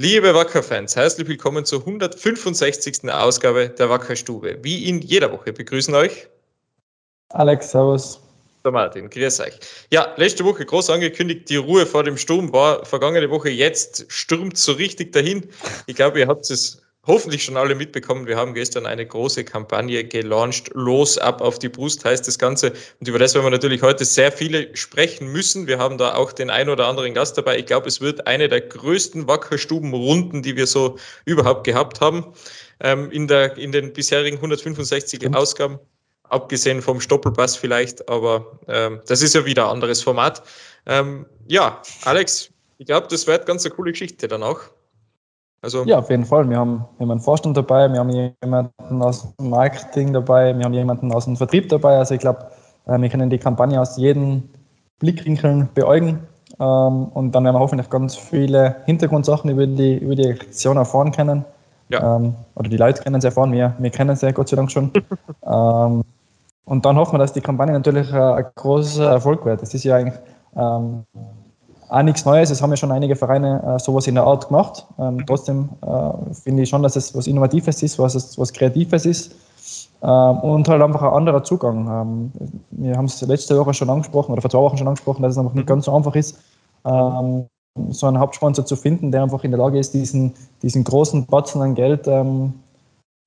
Liebe Wacker-Fans, herzlich willkommen zur 165. Ausgabe der Wacker-Stube. Wie in jeder Woche begrüßen euch Alex, Servus. Der Martin, grüß euch. Ja, letzte Woche groß angekündigt, die Ruhe vor dem Sturm war vergangene Woche. Jetzt stürmt so richtig dahin. Ich glaube, ihr habt es hoffentlich schon alle mitbekommen, wir haben gestern eine große Kampagne gelauncht. Los ab auf die Brust heißt das Ganze. Und über das werden wir natürlich heute sehr viele sprechen müssen. Wir haben da auch den ein oder anderen Gast dabei. Ich glaube, es wird eine der größten Wackerstubenrunden, die wir so überhaupt gehabt haben, ähm, in, der, in den bisherigen 165 Stimmt. Ausgaben. Abgesehen vom Stoppelpass vielleicht, aber ähm, das ist ja wieder ein anderes Format. Ähm, ja, Alex, ich glaube, das wird ganz eine coole Geschichte dann auch. Also ja, auf jeden Fall. Wir haben, wir haben einen Vorstand dabei, wir haben jemanden aus dem Marketing dabei, wir haben jemanden aus dem Vertrieb dabei. Also ich glaube, äh, wir können die Kampagne aus jedem Blickwinkel beäugen. Ähm, und dann werden wir hoffentlich ganz viele Hintergrundsachen über die, über die Aktion erfahren können. Ja. Ähm, oder die Leute können es erfahren, wir, wir kennen es ja Gott sei Dank schon. ähm, und dann hoffen wir, dass die Kampagne natürlich ein großer Erfolg wird. Das ist ja eigentlich auch nichts Neues. Es haben ja schon einige Vereine äh, sowas in der Art gemacht. Ähm, mhm. trotzdem äh, finde ich schon, dass es was Innovatives ist, was, was Kreatives ist. Ähm, und halt einfach ein anderer Zugang. Ähm, wir haben es letzte Woche schon angesprochen oder vor zwei Wochen schon angesprochen, dass es einfach nicht mhm. ganz so einfach ist, ähm, so einen Hauptsponsor zu finden, der einfach in der Lage ist, diesen, diesen großen Batzen an Geld ähm,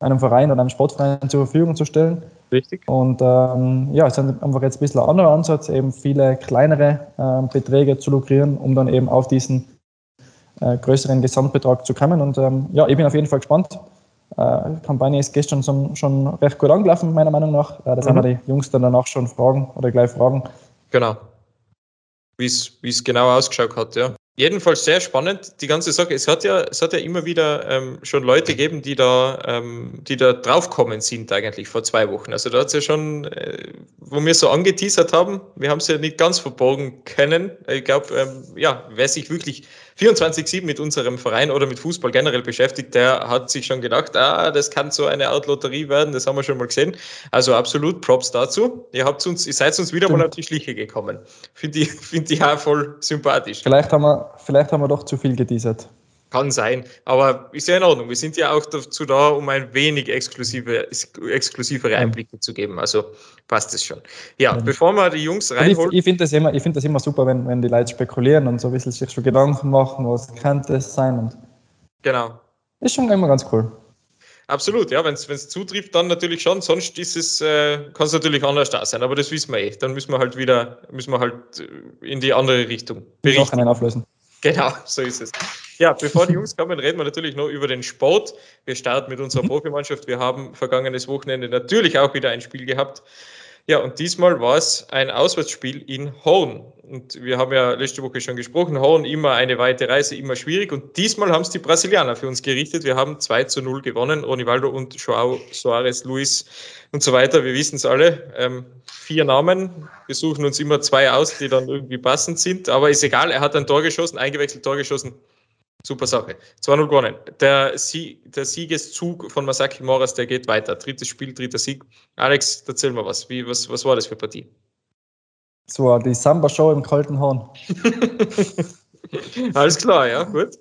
einem Verein oder einem Sportverein zur Verfügung zu stellen. Richtig. Und ähm, ja, es ist einfach jetzt ein bisschen ein anderer Ansatz, eben viele kleinere äh, Beträge zu lukrieren, um dann eben auf diesen äh, größeren Gesamtbetrag zu kommen. Und ähm, ja, ich bin auf jeden Fall gespannt. Äh, die Kampagne ist gestern schon, schon recht gut angelaufen, meiner Meinung nach. Äh, das mhm. haben wir die Jungs dann danach schon fragen oder gleich fragen. Genau. Wie es genau ausgeschaut hat, ja. Jedenfalls sehr spannend, die ganze Sache. Es hat ja, es hat ja immer wieder ähm, schon Leute gegeben, die da, ähm, die da draufkommen sind, eigentlich vor zwei Wochen. Also da hat es ja schon, äh, wo wir so angeteasert haben, wir haben es ja nicht ganz verborgen können. Ich glaube, ähm, ja, wer sich wirklich 24-7 mit unserem Verein oder mit Fußball generell beschäftigt, der hat sich schon gedacht, ah, das kann so eine Art Lotterie werden, das haben wir schon mal gesehen. Also absolut Props dazu. Ihr habt uns, ihr seid uns wieder Stimmt. mal auf die Schliche gekommen. Finde ich, finde ich auch voll sympathisch. Vielleicht haben wir, vielleicht haben wir doch zu viel geteasert. Kann sein, aber ist ja in Ordnung. Wir sind ja auch dazu da, um ein wenig exklusive, exklusivere Einblicke zu geben. Also passt es schon. Ja, ja. bevor wir die Jungs reinholen. Ich, ich finde das, immer, find das immer super, wenn, wenn die Leute spekulieren und so ein bisschen sich schon Gedanken machen, was könnte es sein. Und genau. Ist schon immer ganz cool. Absolut, ja, wenn es zutrifft, dann natürlich schon. Sonst ist es, äh, kann es natürlich anders da sein, aber das wissen wir eh. Dann müssen wir halt wieder, müssen wir halt äh, in die andere Richtung berichten. Noch auflösen. Genau, so ist es. Ja, bevor die Jungs kommen, reden wir natürlich noch über den Sport. Wir starten mit unserer mhm. Profimannschaft. Wir haben vergangenes Wochenende natürlich auch wieder ein Spiel gehabt. Ja, und diesmal war es ein Auswärtsspiel in Horn. Und wir haben ja letzte Woche schon gesprochen, Horn immer eine weite Reise, immer schwierig. Und diesmal haben es die Brasilianer für uns gerichtet. Wir haben 2 zu 0 gewonnen. Ronivaldo und Joao Soares, Luis und so weiter. Wir wissen es alle. Ähm, vier Namen. Wir suchen uns immer zwei aus, die dann irgendwie passend sind. Aber ist egal, er hat ein Tor geschossen, eingewechselt Tor geschossen. Super Sache. 2-0 gewonnen. Der, Sieg, der Siegeszug von Masaki Moras, der geht weiter. Drittes Spiel, dritter Sieg. Alex, erzähl mal was. Wie, was, was war das für Partie? So, die Samba-Show im kalten Horn. Alles klar, ja, gut.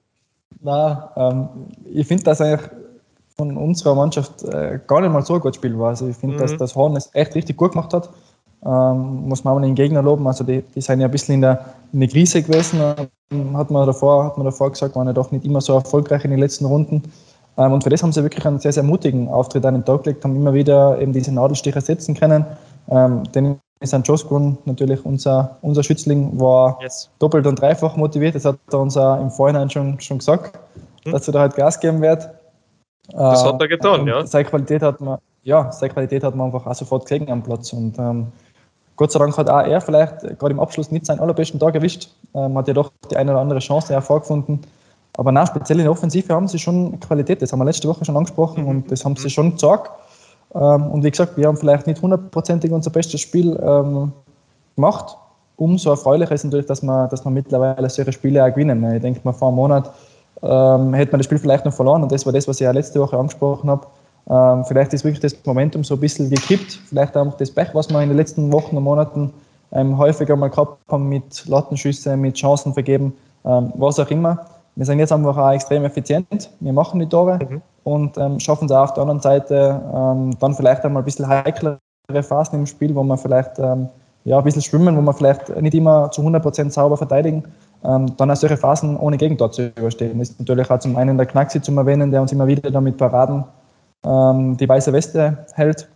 Na, ähm, ich finde, dass eigentlich von unserer Mannschaft äh, gar nicht mal so ein gutes Spiel war. Also ich finde, mhm. dass das Horn es echt richtig gut gemacht hat. Ähm, muss man auch den Gegner loben. Also die, die sind ja ein bisschen in der, in der Krise gewesen. Ähm, hat man davor, hat man davor gesagt, waren ja doch nicht immer so erfolgreich in den letzten Runden. Ähm, und für das haben sie wirklich einen sehr, sehr mutigen Auftritt an den Tag gelegt, haben immer wieder eben diese Nadelstiche setzen können. Ähm, denn ist ein Joskun natürlich unser, unser Schützling, war yes. doppelt und dreifach motiviert. Das hat er uns auch im Vorhinein schon, schon gesagt, hm. dass er da halt Gas geben wird. Das hat er getan, ja. Seine Qualität hat man, ja, seine Qualität hat man einfach auch sofort gesehen am Platz. Und ähm, Gott sei Dank hat auch er vielleicht gerade im Abschluss nicht seinen allerbesten Tag erwischt. Ähm, hat ja doch die eine oder andere Chance hervorgefunden. Aber na, speziell in der Offensive haben sie schon Qualität. Das haben wir letzte Woche schon angesprochen mhm. und das haben sie schon gezeigt. Ähm, und wie gesagt, wir haben vielleicht nicht hundertprozentig unser bestes Spiel ähm, gemacht. Umso erfreulicher ist natürlich, dass wir, dass wir mittlerweile solche Spiele auch gewinnen. Ich denke mal, vor einem Monat ähm, hätte man das Spiel vielleicht noch verloren und das war das, was ich ja letzte Woche angesprochen habe. Ähm, vielleicht ist wirklich das Momentum so ein bisschen gekippt. Vielleicht auch das Pech, was wir in den letzten Wochen und Monaten ähm, häufiger mal gehabt haben mit Lattenschüsse, mit Chancen vergeben, ähm, was auch immer. wir sind jetzt einfach auch extrem effizient. Wir machen die Tore mhm. und ähm, schaffen es auch auf der anderen Seite ähm, dann vielleicht einmal ein bisschen heiklere Phasen im Spiel, wo man vielleicht ähm, ja, ein bisschen schwimmen, wo man vielleicht nicht immer zu 100% sauber verteidigen, ähm, dann auch solche Phasen ohne Gegentor zu überstehen. Das ist natürlich auch zum einen der Knaxi zum Erwähnen, der uns immer wieder damit Paraden ähm, die weiße Weste hält.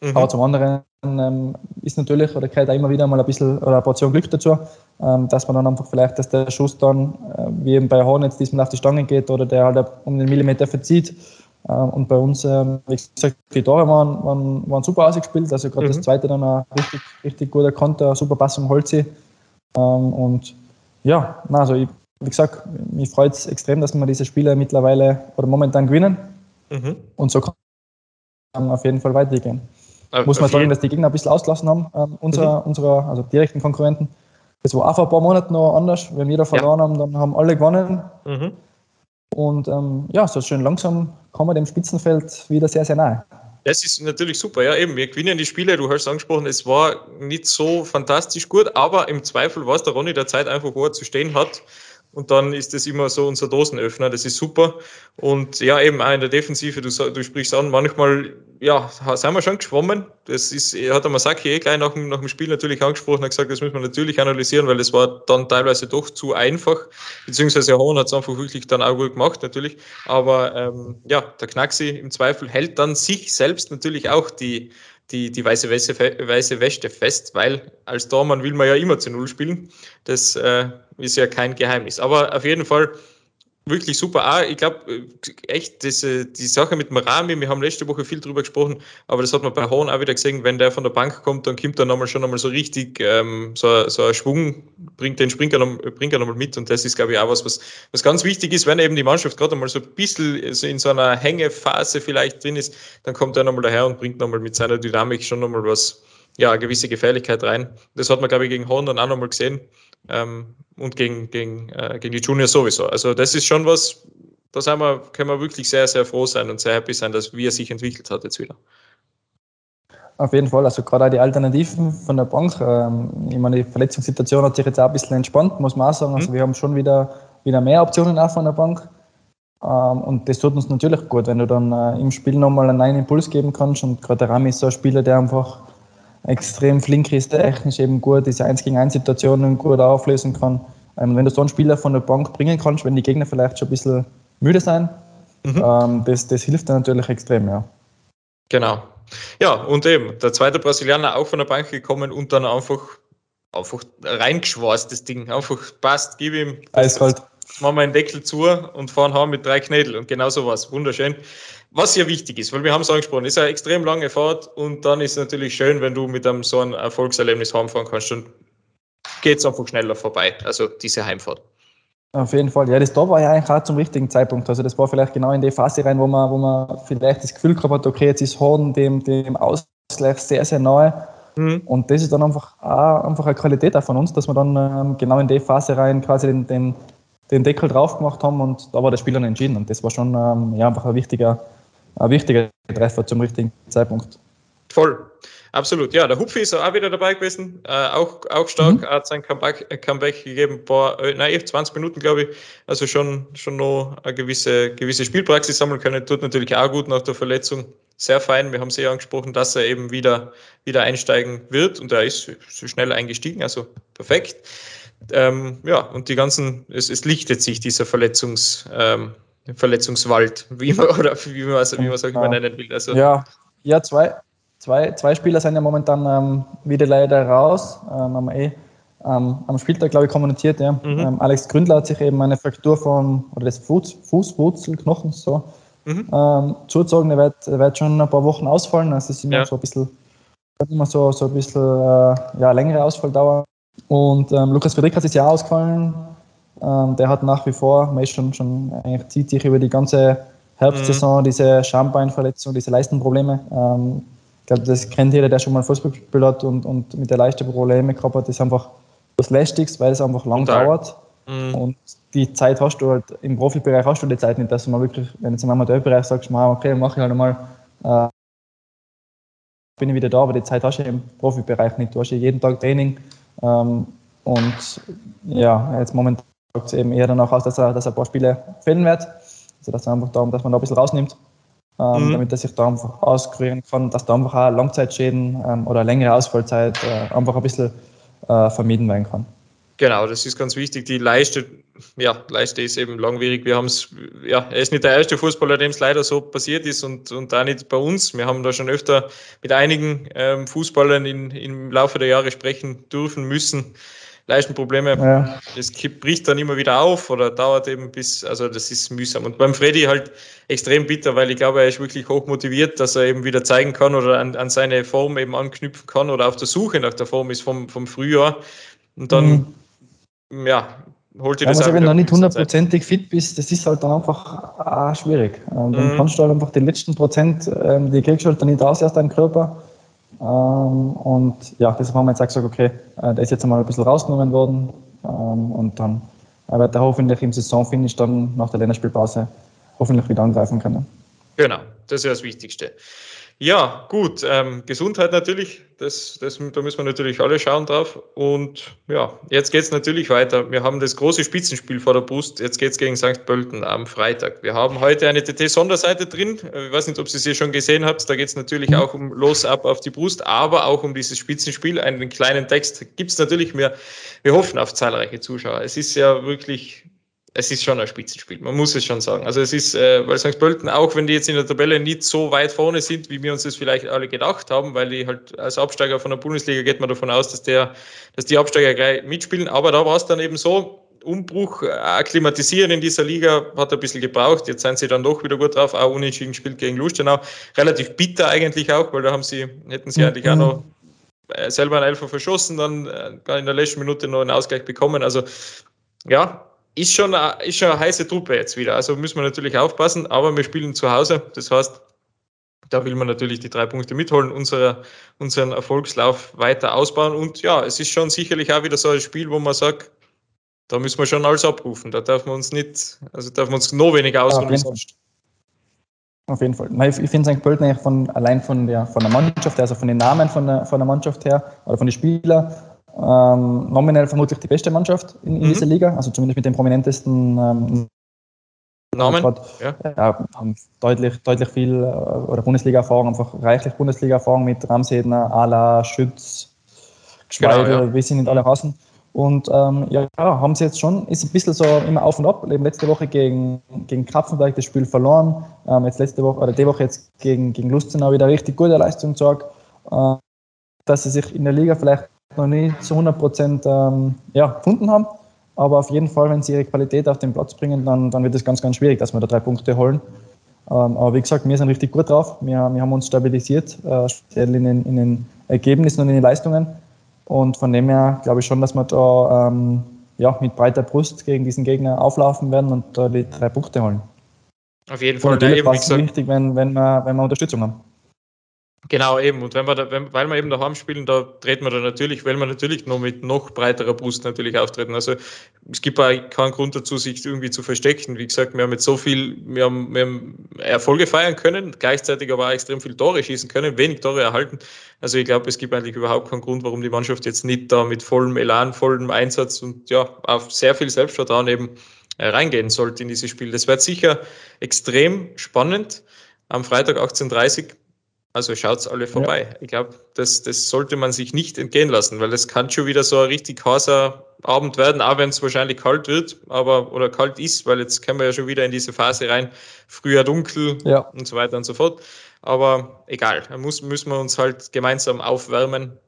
Mhm. Aber zum anderen ähm, ist natürlich, oder gehört auch immer wieder mal ein bisschen oder eine Portion Glück dazu, ähm, dass man dann einfach vielleicht, dass der Schuss dann, äh, wie eben bei Hornets, diesmal auf die Stange geht oder der halt um den Millimeter verzieht. Äh, und bei uns, äh, wie gesagt, die Tore waren, waren, waren super ausgespielt. Also gerade mhm. das zweite dann ein richtig, richtig guter Konter, super Pass um Holzi. Ähm, und ja, also ich, wie gesagt, mich freut es extrem, dass wir diese Spiele mittlerweile oder momentan gewinnen. Mhm. Und so kann man auf jeden Fall weitergehen. Aber Muss man sagen, dass die Gegner ein bisschen ausgelassen haben, ähm, unserer, mhm. unserer, also direkten Konkurrenten. Das war auch vor ein paar Monaten noch anders. Wenn wir da verloren ja. haben, dann haben alle gewonnen. Mhm. Und ähm, ja, so schön langsam kommen wir dem Spitzenfeld wieder sehr, sehr nahe. Das ist natürlich super, ja eben. Wir gewinnen die Spiele, du hast angesprochen, es war nicht so fantastisch gut, aber im Zweifel war es der Ronny der Zeit einfach, wo er zu stehen hat und dann ist das immer so unser Dosenöffner. Das ist super. Und ja, eben auch in der Defensive, du, du sprichst an, manchmal, ja, sind wir schon geschwommen. Das ist, hat der Masaki eh gleich nach dem, nach dem Spiel natürlich angesprochen, hat gesagt, das müssen wir natürlich analysieren, weil es war dann teilweise doch zu einfach. Beziehungsweise Hohn hat es einfach wirklich dann auch gut gemacht, natürlich. Aber ähm, ja, der Knaxi im Zweifel hält dann sich selbst natürlich auch die, die, die weiße, Wäsche, weiße Wäsche fest, weil als Tormann will man ja immer zu Null spielen. Das äh, ist ja kein Geheimnis. Aber auf jeden Fall wirklich super. Auch, ich glaube, äh, echt, diese, die Sache mit dem Rami, wir haben letzte Woche viel drüber gesprochen, aber das hat man bei Horn auch wieder gesehen, wenn der von der Bank kommt, dann kommt er nochmal schon nochmal so richtig ähm, so, so ein Schwung, bringt den Springer, bringt er nochmal mit und das ist, glaube ich, auch was, was, was ganz wichtig ist, wenn eben die Mannschaft gerade einmal so ein bisschen so in so einer Hängephase vielleicht drin ist, dann kommt er nochmal daher und bringt nochmal mit seiner Dynamik schon nochmal was, ja, eine gewisse Gefährlichkeit rein. Das hat man, glaube ich, gegen Horn dann auch nochmal gesehen. Ähm, und gegen, gegen, äh, gegen die Juniors sowieso. Also das ist schon was, da sind wir, können wir wirklich sehr, sehr froh sein und sehr happy sein, dass wie er sich entwickelt hat jetzt wieder. Auf jeden Fall, also gerade auch die Alternativen von der Bank. Ähm, ich meine, die Verletzungssituation hat sich jetzt auch ein bisschen entspannt, muss man auch sagen. Also mhm. wir haben schon wieder, wieder mehr Optionen auch von der Bank. Ähm, und das tut uns natürlich gut, wenn du dann äh, im Spiel nochmal einen neuen Impuls geben kannst. Und gerade der Rami ist so ein Spieler, der einfach extrem flink ist, technisch eben gut, diese 1 gegen 1 Situationen gut auflösen kann. Ähm, wenn du so einen Spieler von der Bank bringen kannst, wenn die Gegner vielleicht schon ein bisschen müde sind, mhm. ähm, das, das hilft dann natürlich extrem, ja. Genau. Ja, und eben, der zweite Brasilianer auch von der Bank gekommen und dann einfach, einfach reingeschwarzt, das Ding. Einfach passt, gib ihm. Eiskalt. Machen wir einen Deckel zu und fahren haben mit drei Knädel und genau so was. Wunderschön. Was ja wichtig ist, weil wir haben es angesprochen, ist eine extrem lange Fahrt und dann ist es natürlich schön, wenn du mit einem so ein Erfolgserlebnis heimfahren kannst und geht es einfach schneller vorbei, also diese Heimfahrt. Auf jeden Fall, ja, das da war ja eigentlich auch zum richtigen Zeitpunkt. Also das war vielleicht genau in die Phase rein, wo man, wo man vielleicht das Gefühl gehabt hat, okay, jetzt ist Horn dem, dem Ausgleich sehr, sehr nahe. Mhm. Und das ist dann einfach auch einfach eine Qualität auch von uns, dass wir dann ähm, genau in die Phase rein quasi den, den, den Deckel drauf gemacht haben und da war der Spiel dann entschieden. Und das war schon ähm, ja, einfach ein wichtiger, ein wichtiger Treffer zum richtigen Zeitpunkt. Voll. Absolut, ja. Der Hupfi ist auch wieder dabei gewesen, äh, auch, auch stark, mhm. hat sein Comeback, Comeback gegeben, paar, äh, nein, 20 Minuten, glaube ich. Also schon, schon noch eine gewisse, gewisse Spielpraxis sammeln können. Tut natürlich auch gut nach der Verletzung. Sehr fein. Wir haben sehr angesprochen, dass er eben wieder, wieder einsteigen wird und er ist so schnell eingestiegen, also perfekt. Ähm, ja, und die ganzen, es, es lichtet sich dieser Verletzungs, ähm, Verletzungswald, wie man, oder wie man es wie man auch immer nennen will. Also, ja, ja zwei, zwei, zwei Spieler sind ja momentan ähm, wieder leider raus. Ähm, haben eh ähm, am Spieltag, glaube ich, kommuniziert. Ja. Mhm. Ähm, Alex Gründler hat sich eben eine Fraktur von, oder des Fuß, Fußwurzelknochens so, mhm. zugezogen. Er wird, wird schon ein paar Wochen ausfallen. Also es ist immer ja. so ein bisschen, immer so, so ein bisschen äh, ja, längere Ausfalldauer. Und ähm, Lukas Friedrich hat sich ja ausgefallen. Ähm, der hat nach wie vor, man ist schon, schon eigentlich zieht sich über die ganze Herbstsaison mhm. diese Schambeinverletzung, diese Leistenprobleme. Ähm, ich glaube, das kennt jeder, der schon mal Fußball gespielt hat und, und mit der leichten Probleme gehabt hat. Das ist einfach das Lästigste, weil es einfach lang Total. dauert. Mhm. Und die Zeit hast du halt, im Profibereich hast du die Zeit nicht, dass du mal wirklich, wenn du jetzt im Amateurbereich sagst, okay, mache ich halt einmal, äh, bin ich wieder da, aber die Zeit hast du im Profibereich nicht. Du hast ja jeden Tag Training, ähm, und ja, jetzt momentan es eben eher danach aus, dass er, dass er ein paar Spiele fehlen wird. Also dass, einfach darum, dass man da ein bisschen rausnimmt, ähm, mhm. damit er sich da einfach auskurieren kann, dass da einfach auch Langzeitschäden ähm, oder längere Ausfallzeit äh, einfach ein bisschen äh, vermieden werden kann. Genau, das ist ganz wichtig. Die Leiste, ja, Leiste ist eben langwierig. Wir haben es, ja, er ist nicht der erste Fußballer, dem es leider so passiert ist und, und da nicht bei uns. Wir haben da schon öfter mit einigen ähm, Fußballern in, im Laufe der Jahre sprechen dürfen müssen. Leistenprobleme, ja. das bricht dann immer wieder auf oder dauert eben bis, also das ist mühsam. Und beim Freddy halt extrem bitter, weil ich glaube, er ist wirklich hoch motiviert, dass er eben wieder zeigen kann oder an, an seine Form eben anknüpfen kann oder auf der Suche nach der Form ist vom, vom Frühjahr. Und dann mhm ja, holt dir das also, Wenn du nicht hundertprozentig fit bist, das ist halt dann einfach ah, schwierig. Ähm, dann mhm. kannst du halt einfach die letzten Prozent, ähm, die kriegst du halt dann nicht raus aus deinem Körper. Ähm, und ja, deshalb haben wir jetzt auch gesagt, okay, äh, der ist jetzt einmal ein bisschen rausgenommen worden. Ähm, und dann wird er hoffentlich im Saisonfinish dann nach der Länderspielpause hoffentlich wieder angreifen können. Genau, das ist ja das Wichtigste. Ja, gut. Ähm, Gesundheit natürlich, das, das, da müssen wir natürlich alle schauen drauf. Und ja, jetzt geht es natürlich weiter. Wir haben das große Spitzenspiel vor der Brust. Jetzt geht es gegen St. Pölten am Freitag. Wir haben heute eine TT-Sonderseite drin. Äh, ich weiß nicht, ob Sie sie schon gesehen habt. Da geht es natürlich auch um Los ab auf die Brust, aber auch um dieses Spitzenspiel. Einen kleinen Text gibt es natürlich mehr. Wir hoffen auf zahlreiche Zuschauer. Es ist ja wirklich es ist schon ein Spitzenspiel, man muss es schon sagen. Also es ist, äh, weil St. Pölten, auch wenn die jetzt in der Tabelle nicht so weit vorne sind, wie wir uns das vielleicht alle gedacht haben, weil die halt als Absteiger von der Bundesliga geht man davon aus, dass der, dass die Absteiger gleich mitspielen. Aber da war es dann eben so, Umbruch, äh, akklimatisieren in dieser Liga hat ein bisschen gebraucht. Jetzt sind sie dann doch wieder gut drauf, auch unentschieden gespielt gegen Lustenau. Relativ bitter eigentlich auch, weil da haben sie, hätten sie eigentlich auch noch äh, selber einen Elfer verschossen, dann äh, in der letzten Minute noch einen Ausgleich bekommen. Also ja, ist schon, eine, ist schon eine heiße Truppe jetzt wieder. Also müssen wir natürlich aufpassen, aber wir spielen zu Hause. Das heißt, da will man natürlich die drei Punkte mitholen, unsere, unseren Erfolgslauf weiter ausbauen. Und ja, es ist schon sicherlich auch wieder so ein Spiel, wo man sagt, da müssen wir schon alles abrufen. Da darf man uns nicht, also darf man uns noch weniger ausruhen ja. Auf jeden Fall. Ich finde St. Pölten eigentlich von, allein von der, von der Mannschaft, also von den Namen von der, von der Mannschaft her oder von den Spielern, ähm, nominell vermutlich die beste Mannschaft in, in mhm. dieser Liga, also zumindest mit den prominentesten ähm, Namen. Grad, ja. ja. haben deutlich, deutlich viel äh, oder Bundesliga-Erfahrung, einfach reichlich Bundesliga-Erfahrung mit Ramsedner, Ala, Schütz, Schweidel, genau, ja. wie sie nicht alle hassen. Und ähm, ja, haben sie jetzt schon, ist ein bisschen so immer auf und ab. Eben letzte Woche gegen, gegen Krapfenberg das Spiel verloren. Ähm, jetzt letzte Woche, oder die Woche jetzt gegen, gegen Lustenau wieder richtig gute Leistung gezeigt. Äh, dass sie sich in der Liga vielleicht noch nicht zu 100 Prozent ähm, ja, gefunden haben. Aber auf jeden Fall, wenn sie ihre Qualität auf den Platz bringen, dann, dann wird es ganz, ganz schwierig, dass wir da drei Punkte holen. Ähm, aber wie gesagt, wir sind richtig gut drauf. Wir, wir haben uns stabilisiert, äh, speziell in den, in den Ergebnissen und in den Leistungen. Und von dem her glaube ich schon, dass wir da ähm, ja, mit breiter Brust gegen diesen Gegner auflaufen werden und da die drei Punkte holen. Auf jeden Fall. Und natürlich ja, es wichtig, wenn, wenn, wir, wenn wir Unterstützung haben. Genau, eben. Und wenn wir da, wenn, weil wir eben daheim spielen, da treten wir da natürlich, weil wir natürlich noch mit noch breiterer Brust natürlich auftreten. Also es gibt auch keinen Grund dazu, sich irgendwie zu verstecken. Wie gesagt, wir haben jetzt so viel, wir haben, wir haben Erfolge feiern können, gleichzeitig aber auch extrem viel Tore schießen können, wenig Tore erhalten. Also ich glaube, es gibt eigentlich überhaupt keinen Grund, warum die Mannschaft jetzt nicht da mit vollem Elan, vollem Einsatz und ja, auf sehr viel Selbstvertrauen eben äh, reingehen sollte in dieses Spiel. Das wird sicher extrem spannend am Freitag 18.30 Uhr also schaut's alle vorbei. Ja. Ich glaube, das, das sollte man sich nicht entgehen lassen, weil das kann schon wieder so ein richtig heißer Abend werden, auch wenn es wahrscheinlich kalt wird, aber oder kalt ist, weil jetzt kommen wir ja schon wieder in diese Phase rein, früher dunkel ja. und so weiter und so fort. Aber egal, da muss, müssen wir uns halt gemeinsam aufwärmen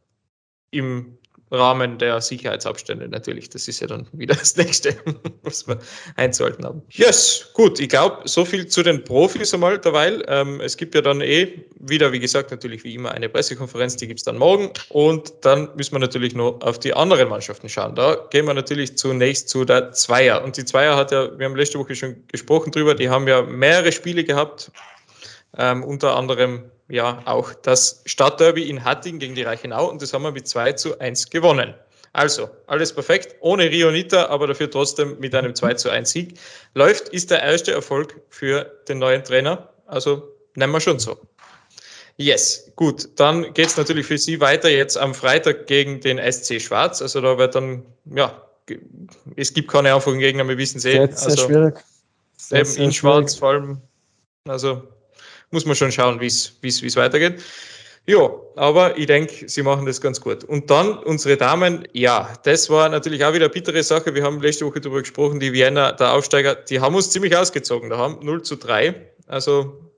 im Rahmen der Sicherheitsabstände natürlich. Das ist ja dann wieder das Nächste, was wir einzuhalten haben. Yes, gut. Ich glaube, so viel zu den Profis einmal derweil. Ähm, es gibt ja dann eh wieder, wie gesagt, natürlich wie immer eine Pressekonferenz, die gibt es dann morgen. Und dann müssen wir natürlich noch auf die anderen Mannschaften schauen. Da gehen wir natürlich zunächst zu der Zweier. Und die Zweier hat ja, wir haben letzte Woche schon gesprochen drüber, die haben ja mehrere Spiele gehabt, ähm, unter anderem ja auch das Stadtderby in Hatting gegen die Reichenau und das haben wir mit 2 zu 1 gewonnen. Also, alles perfekt, ohne Rionita, aber dafür trotzdem mit einem 2 zu 1 Sieg. Läuft, ist der erste Erfolg für den neuen Trainer. Also nennen wir schon so. Yes, gut. Dann geht es natürlich für Sie weiter jetzt am Freitag gegen den SC Schwarz. Also da wird dann, ja, es gibt keine einfachen Gegner, wir wissen es eh. Sehr, sehr also, schwierig. Sehr, eben sehr in Schwarz vor allem. Also muss man schon schauen, wie es weitergeht. Ja, aber ich denke, sie machen das ganz gut. Und dann unsere Damen, ja, das war natürlich auch wieder eine bittere Sache. Wir haben letzte Woche darüber gesprochen, die Vienna, der Aufsteiger, die haben uns ziemlich ausgezogen. Da haben 0 zu 3. Also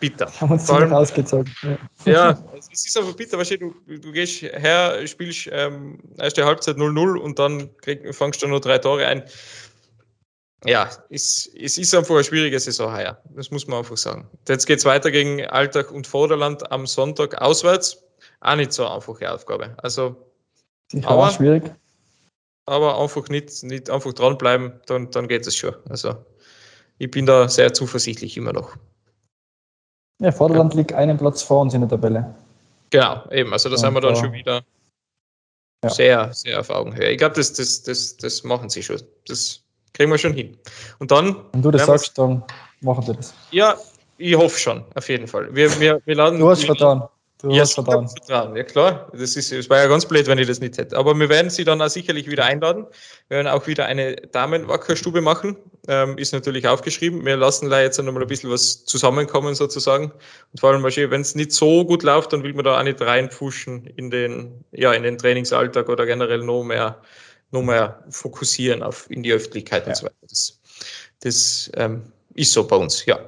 bitter. haben uns Vor ziemlich ausgezogen. Ja. ja, es ist einfach bitter. Weißt du, du, du gehst her, spielst ähm, erste Halbzeit 0-0 und dann krieg, fangst du nur drei Tore ein ja, es, es ist einfach eine schwierige Saison heuer. Das muss man einfach sagen. Jetzt geht es weiter gegen Alltag und Vorderland am Sonntag auswärts. Auch nicht so eine einfache Aufgabe. Also, aber, schwierig. Aber einfach nicht, nicht einfach dranbleiben, dann, dann geht es schon. Also, ich bin da sehr zuversichtlich immer noch. Ja, Vorderland ja. liegt einen Platz vor uns in der Tabelle. Genau, eben. Also, da sind wir dann schon wieder ja. sehr, sehr auf Augenhöhe. Ich glaube, das, das, das, das machen sie schon. Das Kriegen wir schon hin. Und dann. Wenn du das sagst, dann machen wir das. Ja, ich hoffe schon, auf jeden Fall. Wir, wir, wir laden, du hast Vertrauen. Du ja, hast Vertrauen. Vertrauen. Ja, klar. Das, ist, das war ja ganz blöd, wenn ich das nicht hätte. Aber wir werden sie dann auch sicherlich wieder einladen. Wir werden auch wieder eine Damenwackerstube machen. Ähm, ist natürlich aufgeschrieben. Wir lassen da jetzt noch mal ein bisschen was zusammenkommen sozusagen. Und vor allem, wenn es nicht so gut läuft, dann will man da auch nicht reinpfuschen in den, ja, in den Trainingsalltag oder generell noch mehr noch mehr fokussieren auf in die Öffentlichkeit ja. und so weiter. Das, das ähm, ist so bei uns, ja.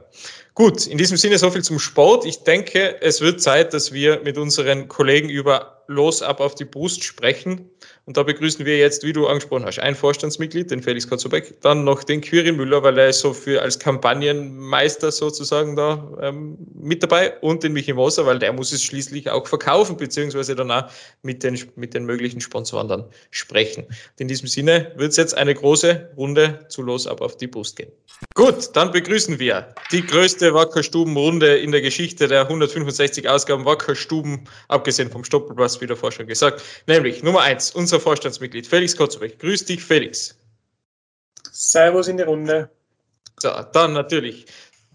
Gut, in diesem Sinne so viel zum Sport. Ich denke, es wird Zeit, dass wir mit unseren Kollegen über Los ab auf die Brust sprechen. Und da begrüßen wir jetzt, wie du angesprochen hast, ein Vorstandsmitglied, den Felix Kotzobek, dann noch den Quirin Müller, weil er ist so für als Kampagnenmeister sozusagen da ähm, mit dabei und den Michi Moser, weil der muss es schließlich auch verkaufen, beziehungsweise dann auch mit den, mit den möglichen Sponsoren dann sprechen. Und in diesem Sinne wird es jetzt eine große Runde zu Los ab auf die Brust gehen. Gut, dann begrüßen wir die größte Wackerstubenrunde in der Geschichte der 165 Ausgaben Wackerstuben, abgesehen vom Stoppelpass, wie davor schon gesagt, nämlich Nummer eins, unser Vorstandsmitglied Felix Kotzebech. Grüß dich, Felix. Servus in die Runde. So, dann natürlich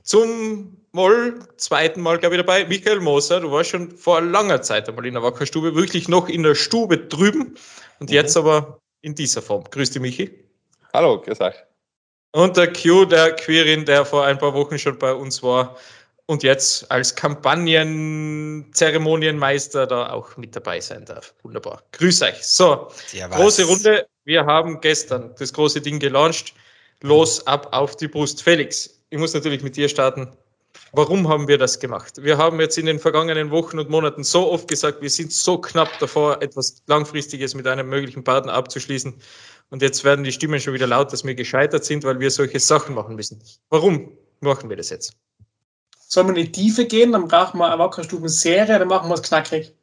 zum Mal, zweiten Mal, glaube ich, dabei, Michael Moser. Du warst schon vor langer Zeit einmal in der Wackerstube, wirklich noch in der Stube drüben und mhm. jetzt aber in dieser Form. Grüß dich, Michi. Hallo, grüß euch. Und der Q, der Quirin, der vor ein paar Wochen schon bei uns war, und jetzt als Kampagnen-Zeremonienmeister da auch mit dabei sein darf. Wunderbar. Grüß euch. So, ja, große Runde. Wir haben gestern das große Ding gelauncht. Los ab auf die Brust. Felix, ich muss natürlich mit dir starten. Warum haben wir das gemacht? Wir haben jetzt in den vergangenen Wochen und Monaten so oft gesagt, wir sind so knapp davor, etwas Langfristiges mit einem möglichen Partner abzuschließen. Und jetzt werden die Stimmen schon wieder laut, dass wir gescheitert sind, weil wir solche Sachen machen müssen. Warum machen wir das jetzt? Sollen wir in die Tiefe gehen, dann brauchen wir eine Wackerstuben-Serie, dann machen wir es knackig.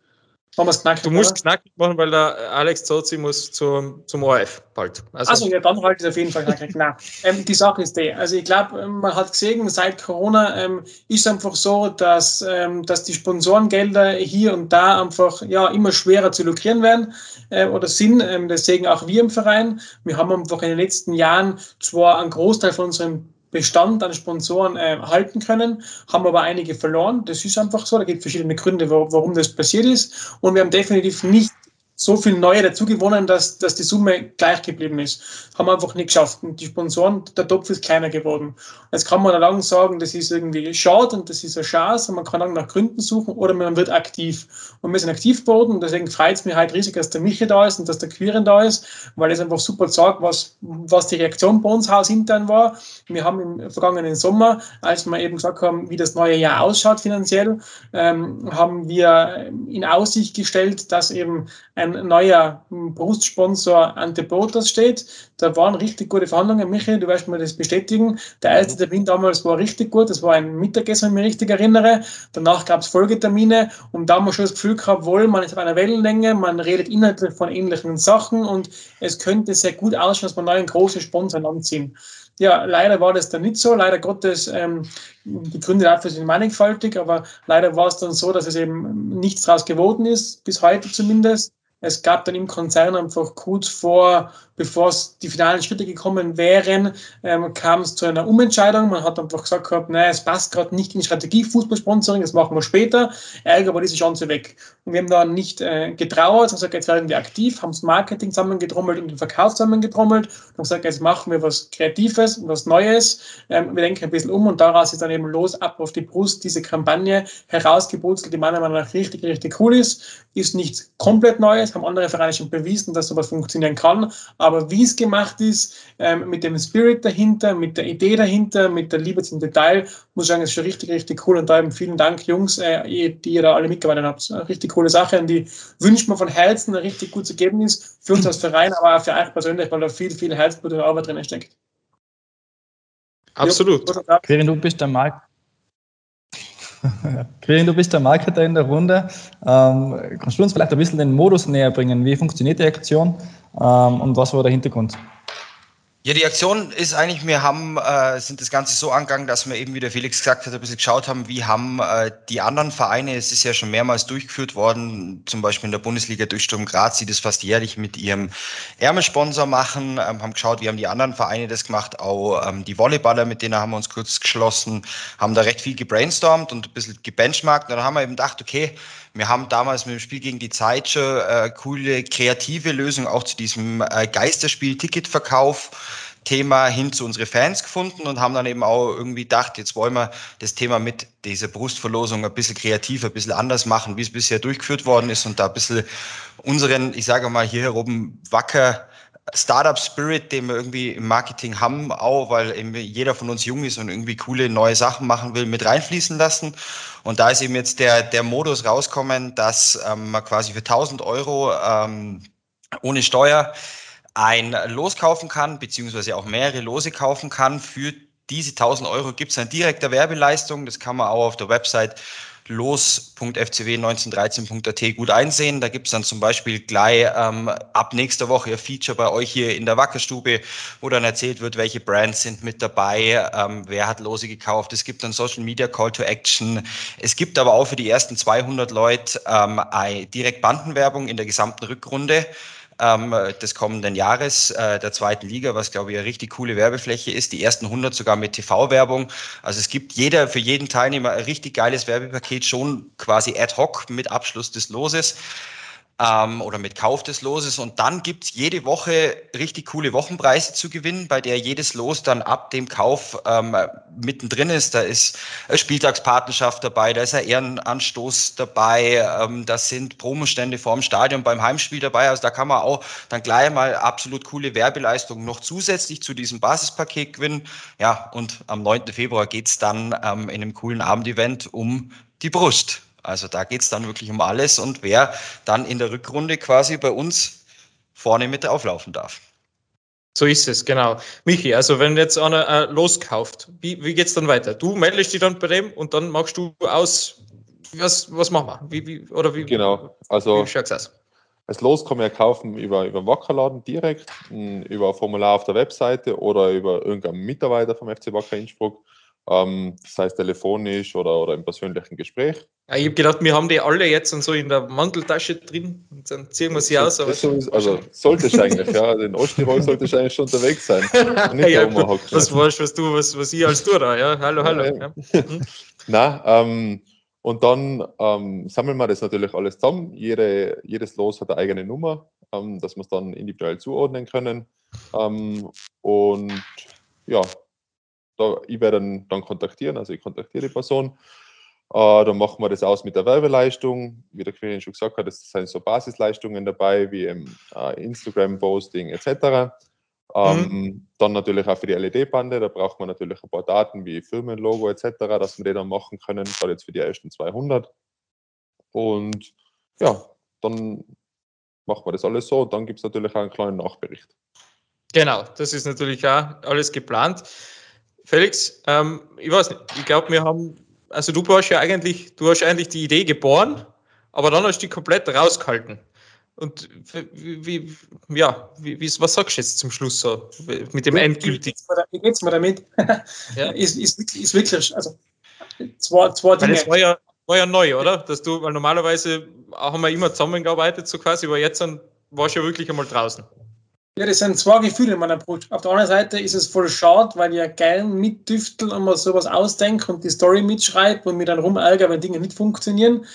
Machen wir es knackig. Du musst oder? knackig machen, weil der Alex Zozi muss zum, zum ORF bald. Also, also ja, dann halt es auf jeden Fall knackig. Nein, ähm, die Sache ist die. Also ich glaube, ähm, man hat gesehen, seit Corona ähm, ist einfach so, dass, ähm, dass die Sponsorengelder hier und da einfach ja, immer schwerer zu lukrieren werden äh, oder sind. Ähm, das sehen auch wir im Verein. Wir haben einfach in den letzten Jahren zwar einen Großteil von unserem Bestand an Sponsoren äh, halten können, haben aber einige verloren. Das ist einfach so. Da gibt es verschiedene Gründe, warum das passiert ist. Und wir haben definitiv nicht so viel neue dazu gewonnen, dass, dass die Summe gleich geblieben ist. Haben wir einfach nicht geschafft. Und die Sponsoren, der Topf ist kleiner geworden. Jetzt kann man lang sagen, das ist irgendwie schade und das ist eine Chance und man kann lang nach Gründen suchen oder man wird aktiv. Und wir sind aktiv geworden und deswegen freut es mich halt riesig, dass der Michi da ist und dass der Quirin da ist, weil es einfach super sagt, was, was die Reaktion bei uns hausintern war. Wir haben im vergangenen Sommer, als wir eben gesagt haben, wie das neue Jahr ausschaut finanziell, ähm, haben wir in Aussicht gestellt, dass eben ein neuer Brustsponsor Ante Botas steht. Da waren richtig gute Verhandlungen. Michael, du wirst mir das bestätigen. Der erste Termin damals war richtig gut. Das war ein Mittagessen, wenn ich mich richtig erinnere. Danach gab es Folgetermine und da haben wir schon das Gefühl gehabt, wohl, man ist auf einer Wellenlänge, man redet inhaltlich von ähnlichen Sachen und es könnte sehr gut ausschauen, dass man neuen großen Sponsoren anziehen. Ja, leider war das dann nicht so. Leider Gottes, ähm, die Gründe dafür sind mannigfaltig, aber leider war es dann so, dass es eben nichts daraus geworden ist, bis heute zumindest. Es gab dann im Konzern einfach kurz vor bevor es die finalen Schritte gekommen wären, ähm, kam es zu einer Umentscheidung. Man hat einfach gesagt gehabt, naja, es passt gerade nicht in Strategie Fußballsponsoring, das machen wir später. Ärger war diese Chance weg. Und wir haben da nicht äh, getrauert, sondern gesagt, jetzt werden wir aktiv, haben das Marketing zusammengetrommelt und den Verkauf zusammengetrommelt und gesagt, jetzt machen wir was Kreatives und was Neues. Ähm, wir denken ein bisschen um und daraus ist dann eben los, ab auf die Brust, diese Kampagne herausgeburzelt, die meiner Meinung nach richtig, richtig cool ist. Ist nichts komplett Neues, haben andere Vereine schon bewiesen, dass sowas funktionieren kann. Aber wie es gemacht ist, ähm, mit dem Spirit dahinter, mit der Idee dahinter, mit der Liebe zum Detail, muss ich sagen, ist schon richtig, richtig cool. Und da eben vielen Dank, Jungs, äh, die ihr da alle mitgearbeitet habt. Eine richtig coole Sache und die wünscht man von Herzen ein richtig gutes Ergebnis für uns als Verein, aber auch für euch persönlich, weil da viel, viel Herzblut und Arbeit drin steckt. Absolut. Quirin, du bist der Markt. Quirin, du bist der Marketer in der Runde. Ähm, kannst du uns vielleicht ein bisschen den Modus näher bringen? Wie funktioniert die Aktion ähm, und was war der Hintergrund? Ja, die Aktion ist eigentlich, wir haben, äh, sind das Ganze so angegangen, dass wir eben, wie der Felix gesagt hat, ein bisschen geschaut haben, wie haben äh, die anderen Vereine, es ist ja schon mehrmals durchgeführt worden, zum Beispiel in der Bundesliga durch Sturm Graz, die das fast jährlich mit ihrem Ärmelsponsor machen, ähm, haben geschaut, wie haben die anderen Vereine das gemacht, auch ähm, die Volleyballer, mit denen haben wir uns kurz geschlossen, haben da recht viel gebrainstormt und ein bisschen gebenchmarkt. Und dann haben wir eben gedacht, okay, wir haben damals mit dem Spiel gegen die Zeit schon äh, coole kreative Lösung auch zu diesem äh, Geisterspiel-Ticketverkauf. Thema hin zu unsere Fans gefunden und haben dann eben auch irgendwie gedacht, jetzt wollen wir das Thema mit dieser Brustverlosung ein bisschen kreativer, ein bisschen anders machen, wie es bisher durchgeführt worden ist und da ein bisschen unseren, ich sage mal, hier oben wacker Startup Spirit, den wir irgendwie im Marketing haben, auch weil eben jeder von uns jung ist und irgendwie coole neue Sachen machen will, mit reinfließen lassen. Und da ist eben jetzt der, der Modus rauskommen, dass ähm, man quasi für 1000 Euro ähm, ohne Steuer ein Los kaufen kann, beziehungsweise auch mehrere Lose kaufen kann. Für diese 1000 Euro gibt es eine direkte Werbeleistung. Das kann man auch auf der Website los.fcw1913.at gut einsehen. Da gibt es dann zum Beispiel gleich ähm, ab nächster Woche ein Feature bei euch hier in der Wackerstube, wo dann erzählt wird, welche Brands sind mit dabei, ähm, wer hat Lose gekauft. Es gibt dann Social Media Call to Action. Es gibt aber auch für die ersten 200 Leute ähm, direkt Bandenwerbung in der gesamten Rückrunde ähm, des kommenden Jahres äh, der zweiten Liga, was glaube ich eine richtig coole Werbefläche ist. Die ersten 100 sogar mit TV-Werbung. Also es gibt jeder für jeden Teilnehmer ein richtig geiles Werbepaket schon quasi ad hoc mit Abschluss des Loses ähm, oder mit Kauf des Loses. Und dann gibt's jede Woche richtig coole Wochenpreise zu gewinnen, bei der jedes Los dann ab dem Kauf ähm, mittendrin ist. Da ist eine Spieltagspartnerschaft dabei, da ist ein Ehrenanstoß dabei, ähm, das sind Promostände vorm Stadion beim Heimspiel dabei. Also da kann man auch dann gleich mal absolut coole Werbeleistungen noch zusätzlich zu diesem Basispaket gewinnen. Ja, und am 9. Februar geht's dann ähm, in einem coolen Abendevent um die Brust. Also da geht es dann wirklich um alles und wer dann in der Rückrunde quasi bei uns vorne mit auflaufen darf. So ist es, genau. Michi, also wenn jetzt einer äh, loskauft, wie, wie geht es dann weiter? Du meldest dich dann bei dem und dann machst du aus, was, was machen wir? Wie, wie, oder wie, genau, also wie aus? Das Los kann man ja kaufen über, über den Wackerladen direkt, über ein Formular auf der Webseite oder über irgendeinen Mitarbeiter vom FC Wacker Innsbruck. Ähm, das heißt telefonisch oder, oder im persönlichen Gespräch. Ja, ich habe gedacht, wir haben die alle jetzt so in der Manteltasche drin und dann ziehen wir sie aus. Aber so ist, also sollte ich eigentlich, ja. In Osttirol sollte ich eigentlich schon unterwegs sein. ja, das weißt was du, was, was ich als du da, ja. Hallo, hallo. Ja, ja. Mhm. Na, ähm, und dann ähm, sammeln wir das natürlich alles zusammen. Jede, jedes Los hat eine eigene Nummer, ähm, dass wir es dann individuell zuordnen können. Ähm, und ja, da, ich werde dann, dann kontaktieren, also ich kontaktiere die Person. Äh, dann machen wir das aus mit der Werbeleistung. Wie der Queen schon gesagt hat, es sind so Basisleistungen dabei, wie im, äh, Instagram-Posting etc. Ähm, mhm. Dann natürlich auch für die LED-Bande, da braucht man natürlich ein paar Daten wie Firmenlogo etc., dass wir die dann machen können, gerade jetzt für die ersten 200. Und ja, dann machen wir das alles so und dann gibt es natürlich auch einen kleinen Nachbericht. Genau, das ist natürlich auch alles geplant. Felix, ähm, ich weiß nicht, ich glaube, wir haben, also du warst ja eigentlich, du hast eigentlich die Idee geboren, aber dann hast du die komplett rausgehalten. Und wie, wie ja, wie, was sagst du jetzt zum Schluss so mit dem endgültigen? Wie geht's mir damit? ja. ist, ist, ist wirklich, also zwei, zwei Dinge. Das war ja, war ja neu, oder? Dass du, weil normalerweise haben wir immer zusammengearbeitet, so quasi, aber jetzt dann warst du ja wirklich einmal draußen. Ja, das sind zwei Gefühle in meiner Brust. Auf der anderen Seite ist es voll schade, weil ich ja gern mitdüftel und mal sowas ausdenke und die Story mitschreibe und mir dann rumärgere, wenn Dinge nicht funktionieren.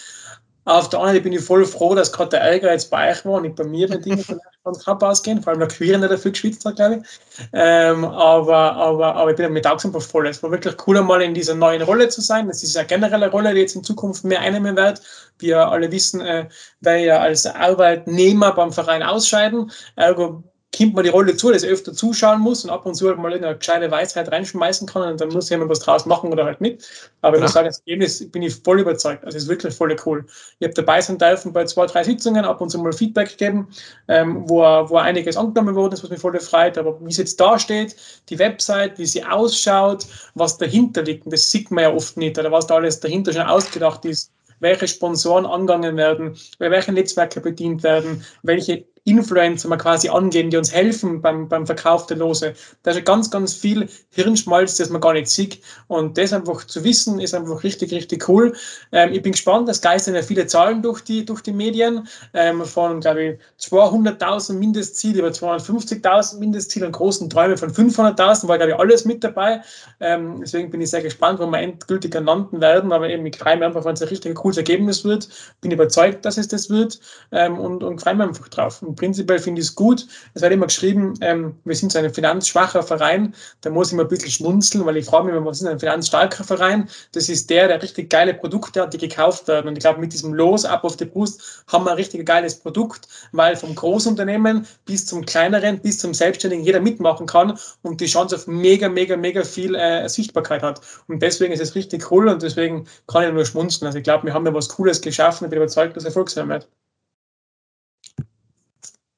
Auf der anderen Seite bin ich voll froh, dass gerade der Ärger jetzt bei euch war und nicht bei mir, wenn Dinge von knapp ausgehen. Vor allem der Queer der dafür geschwitzt hat, glaube ich. Ähm, aber, aber, aber ich bin mit Augs einfach voll. Es war wirklich cool, einmal in dieser neuen Rolle zu sein. Das ist eine generelle Rolle, die jetzt in Zukunft mehr einnehmen wird. Wir alle wissen, äh, wer ja als Arbeitnehmer beim Verein ausscheiden. Ergo kommt man die Rolle zu, dass er öfter zuschauen muss und ab und zu halt mal eine gescheite Weisheit reinschmeißen kann und dann muss jemand was draus machen oder halt nicht. Aber ich muss sagen, das Ergebnis bin ich voll überzeugt. Also es ist wirklich voll cool. Ich habe dabei sein dürfen bei zwei, drei Sitzungen, ab und zu mal Feedback gegeben, ähm, wo, wo einiges angenommen worden ist, was mich voll freut. Aber wie es jetzt da steht, die Website, wie sie ausschaut, was dahinter liegt, und das sieht man ja oft nicht, oder was da alles dahinter schon ausgedacht ist, welche Sponsoren angegangen werden, welche Netzwerke bedient werden, welche Influencer mal quasi angehen, die uns helfen beim, beim Verkauf der Lose. Da ist ganz, ganz viel Hirnschmalz, das man gar nicht sieht. Und das einfach zu wissen, ist einfach richtig, richtig cool. Ähm, ich bin gespannt, es geistern ja viele Zahlen durch die, durch die Medien, ähm, von, glaube ich, 200.000 Mindestziel über 250.000 Mindestziel und großen Träume von 500.000, war, glaube ich, alles mit dabei. Ähm, deswegen bin ich sehr gespannt, wo wir endgültig ernannten werden. Aber eben, ich freue mich einfach, wenn es ein richtig cooles Ergebnis wird. Bin überzeugt, dass es das wird ähm, und, und freue mich einfach drauf. Und prinzipiell finde ich es gut. Es wird immer geschrieben, ähm, wir sind so ein finanzschwacher Verein. Da muss ich mal ein bisschen schmunzeln, weil ich frage mich, wir sind ein finanzstarker Verein. Das ist der, der richtig geile Produkte hat, die gekauft werden. Und ich glaube, mit diesem Los ab auf die Brust haben wir ein richtig geiles Produkt, weil vom Großunternehmen bis zum kleineren, bis zum Selbstständigen jeder mitmachen kann und die Chance auf mega, mega, mega viel äh, Sichtbarkeit hat. Und deswegen ist es richtig cool und deswegen kann ich nur schmunzeln. Also ich glaube, wir haben da was Cooles geschaffen. Ich bin überzeugt, dass Erfolg sein wird.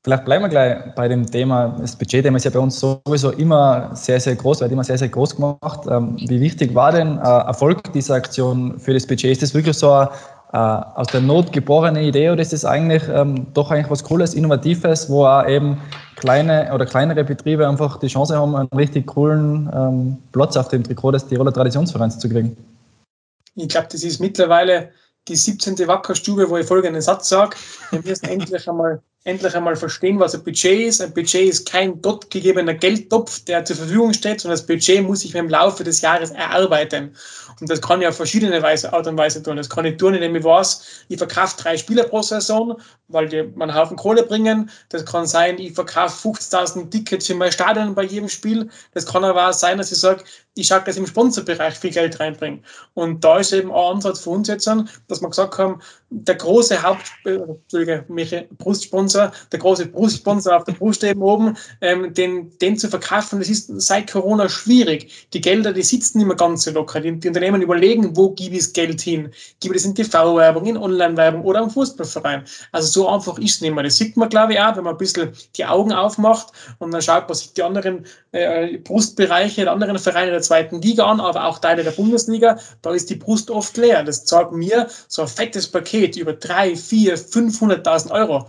Vielleicht bleiben wir gleich bei dem Thema. Das Budgetthema ist ja bei uns sowieso immer sehr, sehr groß, wird immer sehr, sehr groß gemacht. Ähm, wie wichtig war denn äh, Erfolg dieser Aktion für das Budget? Ist das wirklich so eine äh, aus der Not geborene Idee oder ist das eigentlich ähm, doch eigentlich was Cooles, Innovatives, wo auch eben kleine oder kleinere Betriebe einfach die Chance haben, einen richtig coolen ähm, Platz auf dem Trikot des Tiroler Traditionsvereins zu kriegen? Ich glaube, das ist mittlerweile die 17. Wackerstube, wo ich folgenden Satz sage. Wir müssen endlich einmal endlich einmal verstehen, was ein Budget ist. Ein Budget ist kein dort gegebener Geldtopf, der zur Verfügung steht, sondern das Budget muss ich mir im Laufe des Jahres erarbeiten. Und das kann ich auf verschiedene Weise, Art und Weise tun. Das kann ich tun, indem ich weiß, ich verkaufe drei Spieler pro Saison, weil die mir einen Haufen Kohle bringen. Das kann sein, ich verkaufe 50.000 Tickets für mein Stadion bei jedem Spiel. Das kann aber auch sein, dass ich sage, ich dass ich im Sponsorbereich viel Geld reinbringe. Und da ist eben ein Ansatz für uns jetzt, dass wir gesagt haben, der große Haupt, Entschuldige, Brustsponsor, der große Brustsponsor auf der Brust eben oben, ähm, den, den zu verkaufen, das ist seit Corona schwierig. Die Gelder, die sitzen nicht mehr ganz so locker. Die, die Unternehmen überlegen, wo gebe ich das Geld hin? Gebe ich das in TV-Werbung, in Online-Werbung oder am Fußballverein? Also so einfach ist es nicht mehr. Das sieht man, glaube ich, auch, wenn man ein bisschen die Augen aufmacht und dann schaut man sich die anderen äh, Brustbereiche der anderen Vereine der zweiten Liga an, aber auch Teile der Bundesliga. Da ist die Brust oft leer. Das zeigt mir so ein fettes Paket über 3, 4, 500.000 Euro,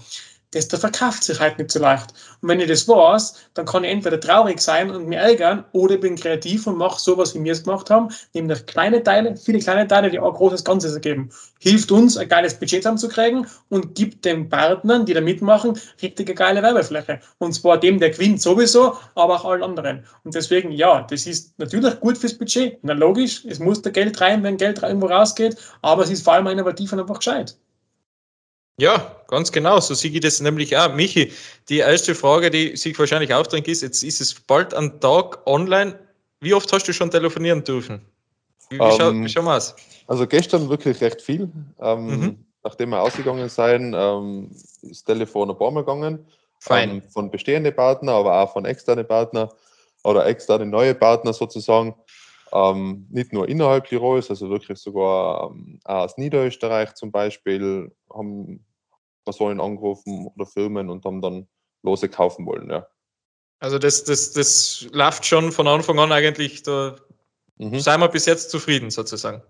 das der verkauft sich halt nicht so leicht. Und wenn ich das weiß, dann kann ich entweder traurig sein und mir ärgern oder bin kreativ und mache sowas, wie wir es gemacht haben, nämlich kleine Teile, viele kleine Teile, die auch großes Ganzes ergeben. Hilft uns, ein geiles Budget zusammenzukriegen und gibt den Partnern, die da mitmachen, richtige geile Werbefläche. Und zwar dem, der gewinnt sowieso, aber auch allen anderen. Und deswegen, ja, das ist natürlich gut fürs Budget. Na logisch, es muss da Geld rein, wenn Geld irgendwo rausgeht, aber es ist vor allem innovativ und einfach gescheit. Ja, ganz genau. So sehe ich das nämlich auch. Michi, die erste Frage, die sich wahrscheinlich aufdrängt, ist, jetzt ist es bald ein Tag online. Wie oft hast du schon telefonieren dürfen? Wie, wie, schau, ähm, wie schauen wir aus? Also gestern wirklich recht viel. Ähm, mhm. Nachdem wir ausgegangen sind, ähm, ist das Telefon ein paar Mal gegangen. Fein. Ähm, von bestehenden Partnern, aber auch von externen Partnern oder externe neue Partner sozusagen. Ähm, nicht nur innerhalb Tirols, also wirklich sogar ähm, aus Niederösterreich zum Beispiel, haben Personen angerufen oder Firmen und haben dann Lose kaufen wollen. Ja. Also das, das, das läuft schon von Anfang an eigentlich, da mhm. seien wir bis jetzt zufrieden sozusagen.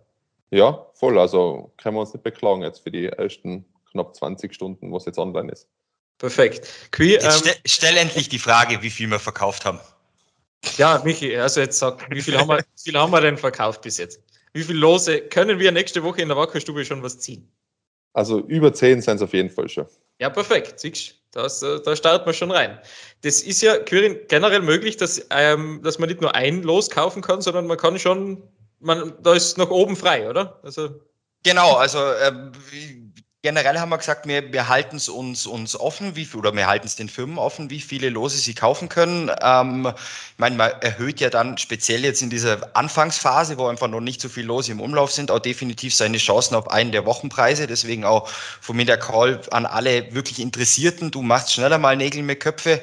Ja, voll. Also können wir uns nicht beklagen jetzt für die ersten knapp 20 Stunden, was jetzt online ist. Perfekt. Qui, ähm, stell, stell endlich die Frage, wie viel wir verkauft haben. Ja, Michi, also jetzt sag, wie viel haben wir, wie viel haben wir denn verkauft bis jetzt? Wie viel Lose können wir nächste Woche in der Wackerstube schon was ziehen? Also über 10 sind es auf jeden Fall schon. Ja, perfekt. Siehst Das, äh, da startet man schon rein. Das ist ja Quirin, generell möglich, dass, ähm, dass man nicht nur ein Los kaufen kann, sondern man kann schon, man, da ist noch oben frei, oder? Also genau, also äh, Generell haben wir gesagt, wir, wir halten es uns, uns offen, wie oder wir halten es den Firmen offen, wie viele Lose sie kaufen können. Ähm, ich meine, man erhöht ja dann speziell jetzt in dieser Anfangsphase, wo einfach noch nicht so viel Lose im Umlauf sind, auch definitiv seine Chancen auf einen der Wochenpreise. Deswegen auch von mir der Call an alle wirklich Interessierten. Du machst schneller mal Nägel mit Köpfe.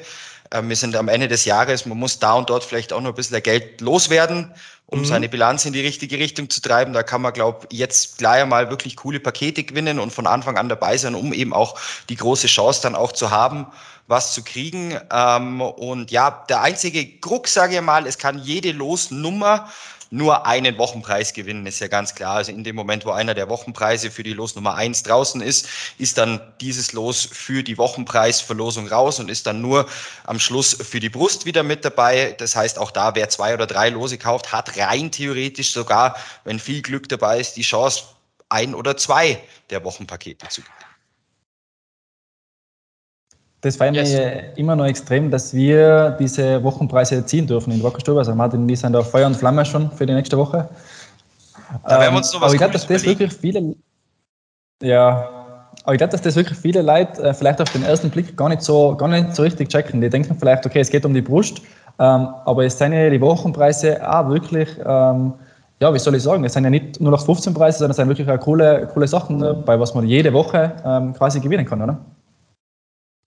Ähm, wir sind am Ende des Jahres, man muss da und dort vielleicht auch noch ein bisschen Geld loswerden um mhm. seine Bilanz in die richtige Richtung zu treiben. Da kann man, glaube ich, jetzt gleich einmal wirklich coole Pakete gewinnen und von Anfang an dabei sein, um eben auch die große Chance dann auch zu haben, was zu kriegen. Ähm, und ja, der einzige Krux, sage ich mal, es kann jede Losnummer nur einen Wochenpreis gewinnen, ist ja ganz klar. Also in dem Moment, wo einer der Wochenpreise für die Los Nummer eins draußen ist, ist dann dieses Los für die Wochenpreisverlosung raus und ist dann nur am Schluss für die Brust wieder mit dabei. Das heißt, auch da, wer zwei oder drei Lose kauft, hat rein theoretisch sogar, wenn viel Glück dabei ist, die Chance, ein oder zwei der Wochenpakete zu gewinnen. Das feiern yes. wir immer noch extrem, dass wir diese Wochenpreise ziehen dürfen in Wackerstube. Also Martin, wir sind da Feuer und Flamme schon für die nächste Woche. Da werden wir uns noch was Aber ich glaube, dass das wirklich viele, ja, aber ich glaube, dass das wirklich viele Leute äh, vielleicht auf den ersten Blick gar nicht so, gar nicht so richtig checken. Die denken vielleicht, okay, es geht um die Brust, ähm, aber es sind ja die Wochenpreise auch wirklich, ähm, ja, wie soll ich sagen, es sind ja nicht nur noch 15 Preise, sondern es sind wirklich auch coole, coole Sachen, bei was man jede Woche ähm, quasi gewinnen kann, oder?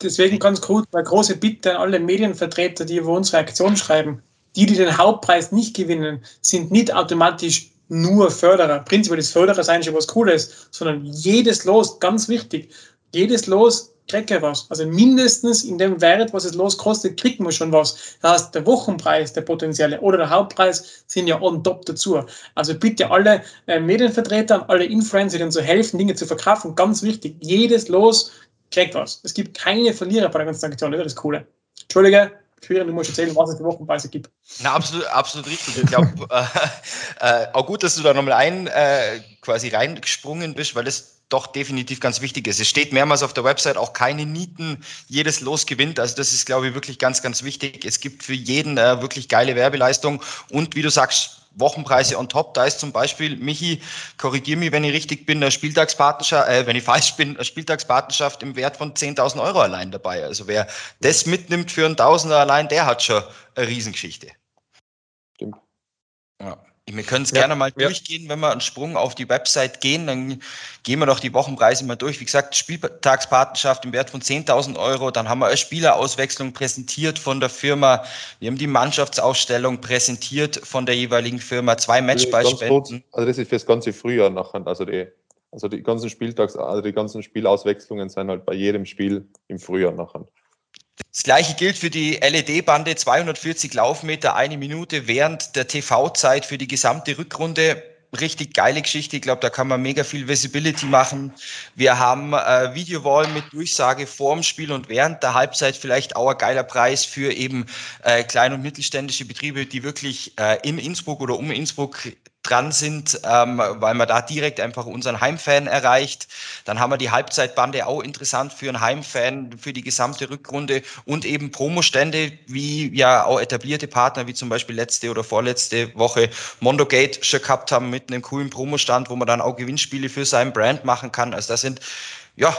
Deswegen ganz gut, eine große Bitte an alle Medienvertreter, die über unsere Aktion schreiben. Die, die den Hauptpreis nicht gewinnen, sind nicht automatisch nur Förderer. Prinzipiell ist Förderer sein schon was Cooles, sondern jedes Los, ganz wichtig, jedes Los kriegt ja was. Also mindestens in dem Wert, was es los kostet, kriegt man schon was. Das heißt, der Wochenpreis, der potenzielle oder der Hauptpreis sind ja on top dazu. Also bitte alle äh, Medienvertreter, alle Influencer, die uns so helfen, Dinge zu verkaufen, ganz wichtig. Jedes Los kriegt was. Es gibt keine Verlierer bei der ganzen Aktion, das ist das Coole. Entschuldige, Queeren, du musst erzählen, was es für Wochenpreise gibt. Na, absolut, absolut richtig. Ich glaube, äh, äh, auch gut, dass du da nochmal ein äh, quasi reingesprungen bist, weil das doch definitiv ganz wichtig ist. Es steht mehrmals auf der Website auch keine Nieten, jedes Los gewinnt. Also das ist, glaube ich, wirklich ganz, ganz wichtig. Es gibt für jeden äh, wirklich geile Werbeleistung und wie du sagst, Wochenpreise on top. Da ist zum Beispiel, Michi, korrigier mich, wenn ich richtig bin, eine Spieltagspartnerschaft, äh, wenn ich falsch bin, eine Spieltagspartnerschaft im Wert von 10.000 Euro allein dabei. Also wer das mitnimmt für einen Tausender allein, der hat schon eine Riesengeschichte. Stimmt. Ja. Wir können es ja, gerne mal ja. durchgehen, wenn wir einen Sprung auf die Website gehen, dann gehen wir doch die Wochenpreise mal durch. Wie gesagt, Spieltagspartnerschaft im Wert von 10.000 Euro, dann haben wir eine Spielerauswechslung präsentiert von der Firma, wir haben die Mannschaftsausstellung präsentiert von der jeweiligen Firma, zwei Matchbeispenden. Also das ist fürs ganze Frühjahr nachher, also die, also die ganzen Spieltags, also die ganzen Spielauswechslungen sind halt bei jedem Spiel im Frühjahr nachher. Das gleiche gilt für die LED-Bande, 240 Laufmeter, eine Minute während der TV-Zeit für die gesamte Rückrunde. Richtig geile Geschichte. Ich glaube, da kann man mega viel Visibility machen. Wir haben äh, Videowall mit Durchsage vorm Spiel und während der Halbzeit vielleicht auch ein geiler Preis für eben äh, kleine und mittelständische Betriebe, die wirklich äh, in Innsbruck oder um Innsbruck dran sind, ähm, weil man da direkt einfach unseren Heimfan erreicht. Dann haben wir die Halbzeitbande auch interessant für einen Heimfan für die gesamte Rückrunde und eben Promostände wie ja auch etablierte Partner wie zum Beispiel letzte oder vorletzte Woche Mondogate schon gehabt haben mit einem coolen Promostand, wo man dann auch Gewinnspiele für seinen Brand machen kann. Also das sind ja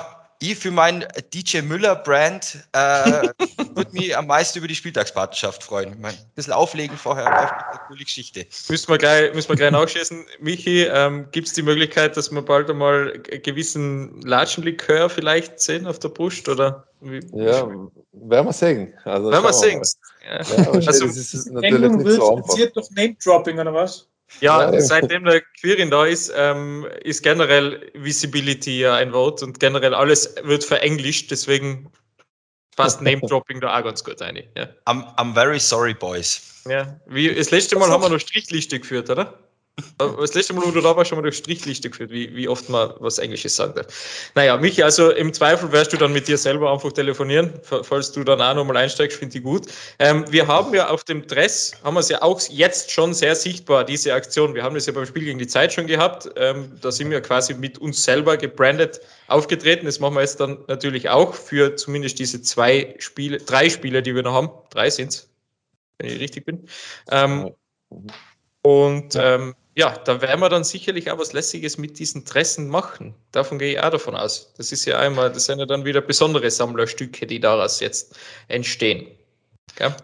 ich für mein DJ Müller Brand äh, würde mich am meisten über die Spieltagspartnerschaft freuen. Ich mein, ein bisschen auflegen vorher, eine coole Geschichte. Müssen wir gleich, müssen wir gleich nachschießen. Michi, ähm, gibt es die Möglichkeit, dass wir bald einmal gewissen Latschenlikör vielleicht sehen auf der Brust? Oder wie? Ja, werden wir sehen. Also werden wir sehen. Ja. Ja, also, das ist natürlich nicht so einfach. durch Name-Dropping oder was? Ja, ja, seitdem der Quirin da ist, ähm, ist generell Visibility ja ein Wort und generell alles wird verenglischt, deswegen passt Name-Dropping da auch ganz gut rein. Ja. I'm, I'm very sorry, boys. Ja, wie, das letzte Mal haben wir noch Strichliste geführt, oder? Das letzte Mal, wo du da warst, schon mal durch Strichliste geführt, wie, wie oft man was Englisches sagt. Naja, Michi, also im Zweifel wirst du dann mit dir selber einfach telefonieren, falls du dann auch nochmal einsteigst, finde ich gut. Ähm, wir haben ja auf dem Dress, haben wir es ja auch jetzt schon sehr sichtbar, diese Aktion. Wir haben das ja beim Spiel gegen die Zeit schon gehabt. Ähm, da sind wir quasi mit uns selber gebrandet aufgetreten. Das machen wir jetzt dann natürlich auch für zumindest diese zwei Spiele, drei Spiele, die wir noch haben. Drei sind es, wenn ich richtig bin. Ähm, und ähm, ja, da werden wir dann sicherlich auch was Lässiges mit diesen Dressen machen. Davon gehe ich auch davon aus. Das ist ja einmal, das sind ja dann wieder besondere Sammlerstücke, die daraus jetzt entstehen.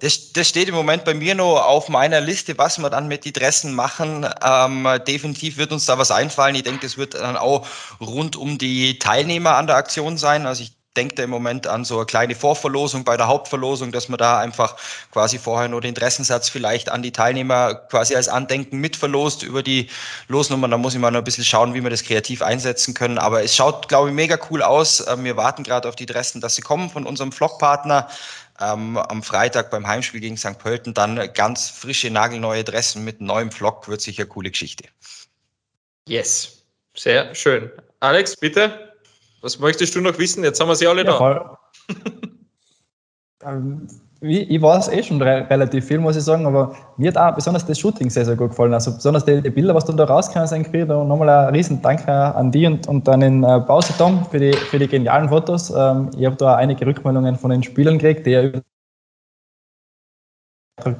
Das, das, steht im Moment bei mir noch auf meiner Liste, was wir dann mit den Dressen machen. Ähm, definitiv wird uns da was einfallen. Ich denke, das wird dann auch rund um die Teilnehmer an der Aktion sein. Also ich denkt er im Moment an so eine kleine Vorverlosung bei der Hauptverlosung, dass man da einfach quasi vorher nur den Dressensatz vielleicht an die Teilnehmer quasi als Andenken mitverlost über die Losnummern. Da muss ich mal noch ein bisschen schauen, wie wir das kreativ einsetzen können. Aber es schaut, glaube ich, mega cool aus. Ähm, wir warten gerade auf die Dressen, dass sie kommen von unserem Vlogpartner. Ähm, am Freitag beim Heimspiel gegen St. Pölten dann ganz frische, nagelneue Dressen mit neuem Vlog. Wird sicher eine coole Geschichte. Yes, sehr schön. Alex, bitte. Was möchtest du noch wissen? Jetzt haben wir sie alle ja, da. ähm, ich weiß eh schon re relativ viel, muss ich sagen, aber mir hat auch besonders das Shooting sehr, sehr gut gefallen. Also besonders die, die Bilder, was du da rauskommst, und nochmal ein riesen Dank an die und, und an den äh, Pause Tom für die, für die genialen Fotos. Ähm, ich habe da einige Rückmeldungen von den Spielern gekriegt, die ja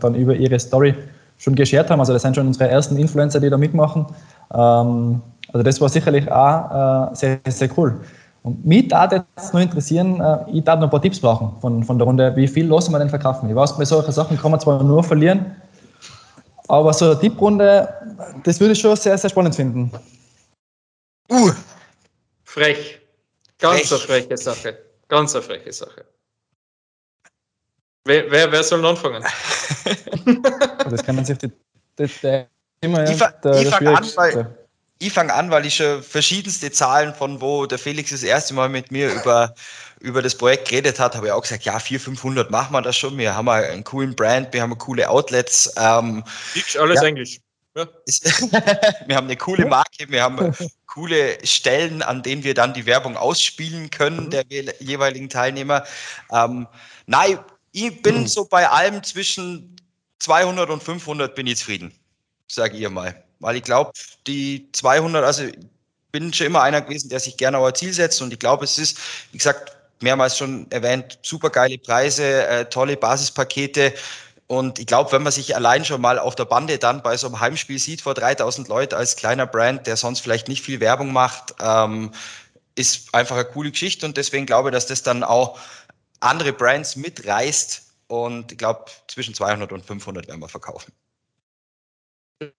dann über ihre Story schon geshared haben. Also das sind schon unsere ersten Influencer, die da mitmachen. Ähm, also das war sicherlich auch äh, sehr, sehr cool. Und mich darf jetzt noch interessieren, äh, ich darf noch ein paar Tipps brauchen von, von der Runde. Wie viel lassen wir denn verkaufen? Ich weiß, bei solchen Sachen kann man zwar nur verlieren, aber so eine Tipprunde, das würde ich schon sehr, sehr spannend finden. Uh, frech. Ganz frech. eine freche Sache. Ganz eine freche Sache. Wer, wer, wer soll anfangen? das kann man sich die, die, die immer ja, ich fange an, weil ich fange an, weil ich schon verschiedenste Zahlen von wo der Felix das erste Mal mit mir über, über das Projekt geredet hat, habe ich auch gesagt, ja, 400, 500 machen wir das schon. Wir haben einen coolen Brand, wir haben coole Outlets. Ähm, alles ja. Englisch. Ja. wir haben eine coole Marke, wir haben coole Stellen, an denen wir dann die Werbung ausspielen können, mhm. der jeweiligen Teilnehmer. Ähm, nein, ich bin mhm. so bei allem zwischen 200 und 500 bin ich zufrieden, sage ich mal weil ich glaube, die 200, also ich bin schon immer einer gewesen, der sich gerne ein Ziel setzt und ich glaube, es ist, wie gesagt, mehrmals schon erwähnt, super geile Preise, äh, tolle Basispakete. Und ich glaube, wenn man sich allein schon mal auf der Bande dann bei so einem Heimspiel sieht vor 3000 Leuten als kleiner Brand, der sonst vielleicht nicht viel Werbung macht, ähm, ist einfach eine coole Geschichte. Und deswegen glaube ich, dass das dann auch andere Brands mitreißt. Und ich glaube, zwischen 200 und 500 werden wir verkaufen.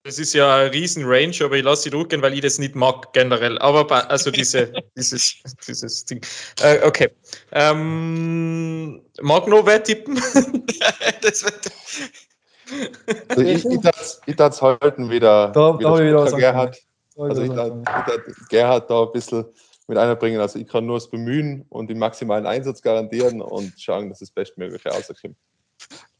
Das ist ja ein riesen Range, aber ich lasse sie durchgehen, weil ich das nicht mag generell. Aber also diese, dieses, dieses Ding. Äh, okay. Ähm, mag noch wer tippen? das wird also ich, ich darf es halten wieder. Da, wieder, da wieder was Gerhard. Also ich darf, Gerhard da ein bisschen mit einbringen. Also ich kann nur das bemühen und den maximalen Einsatz garantieren und schauen, dass das Bestmögliche rauskommt.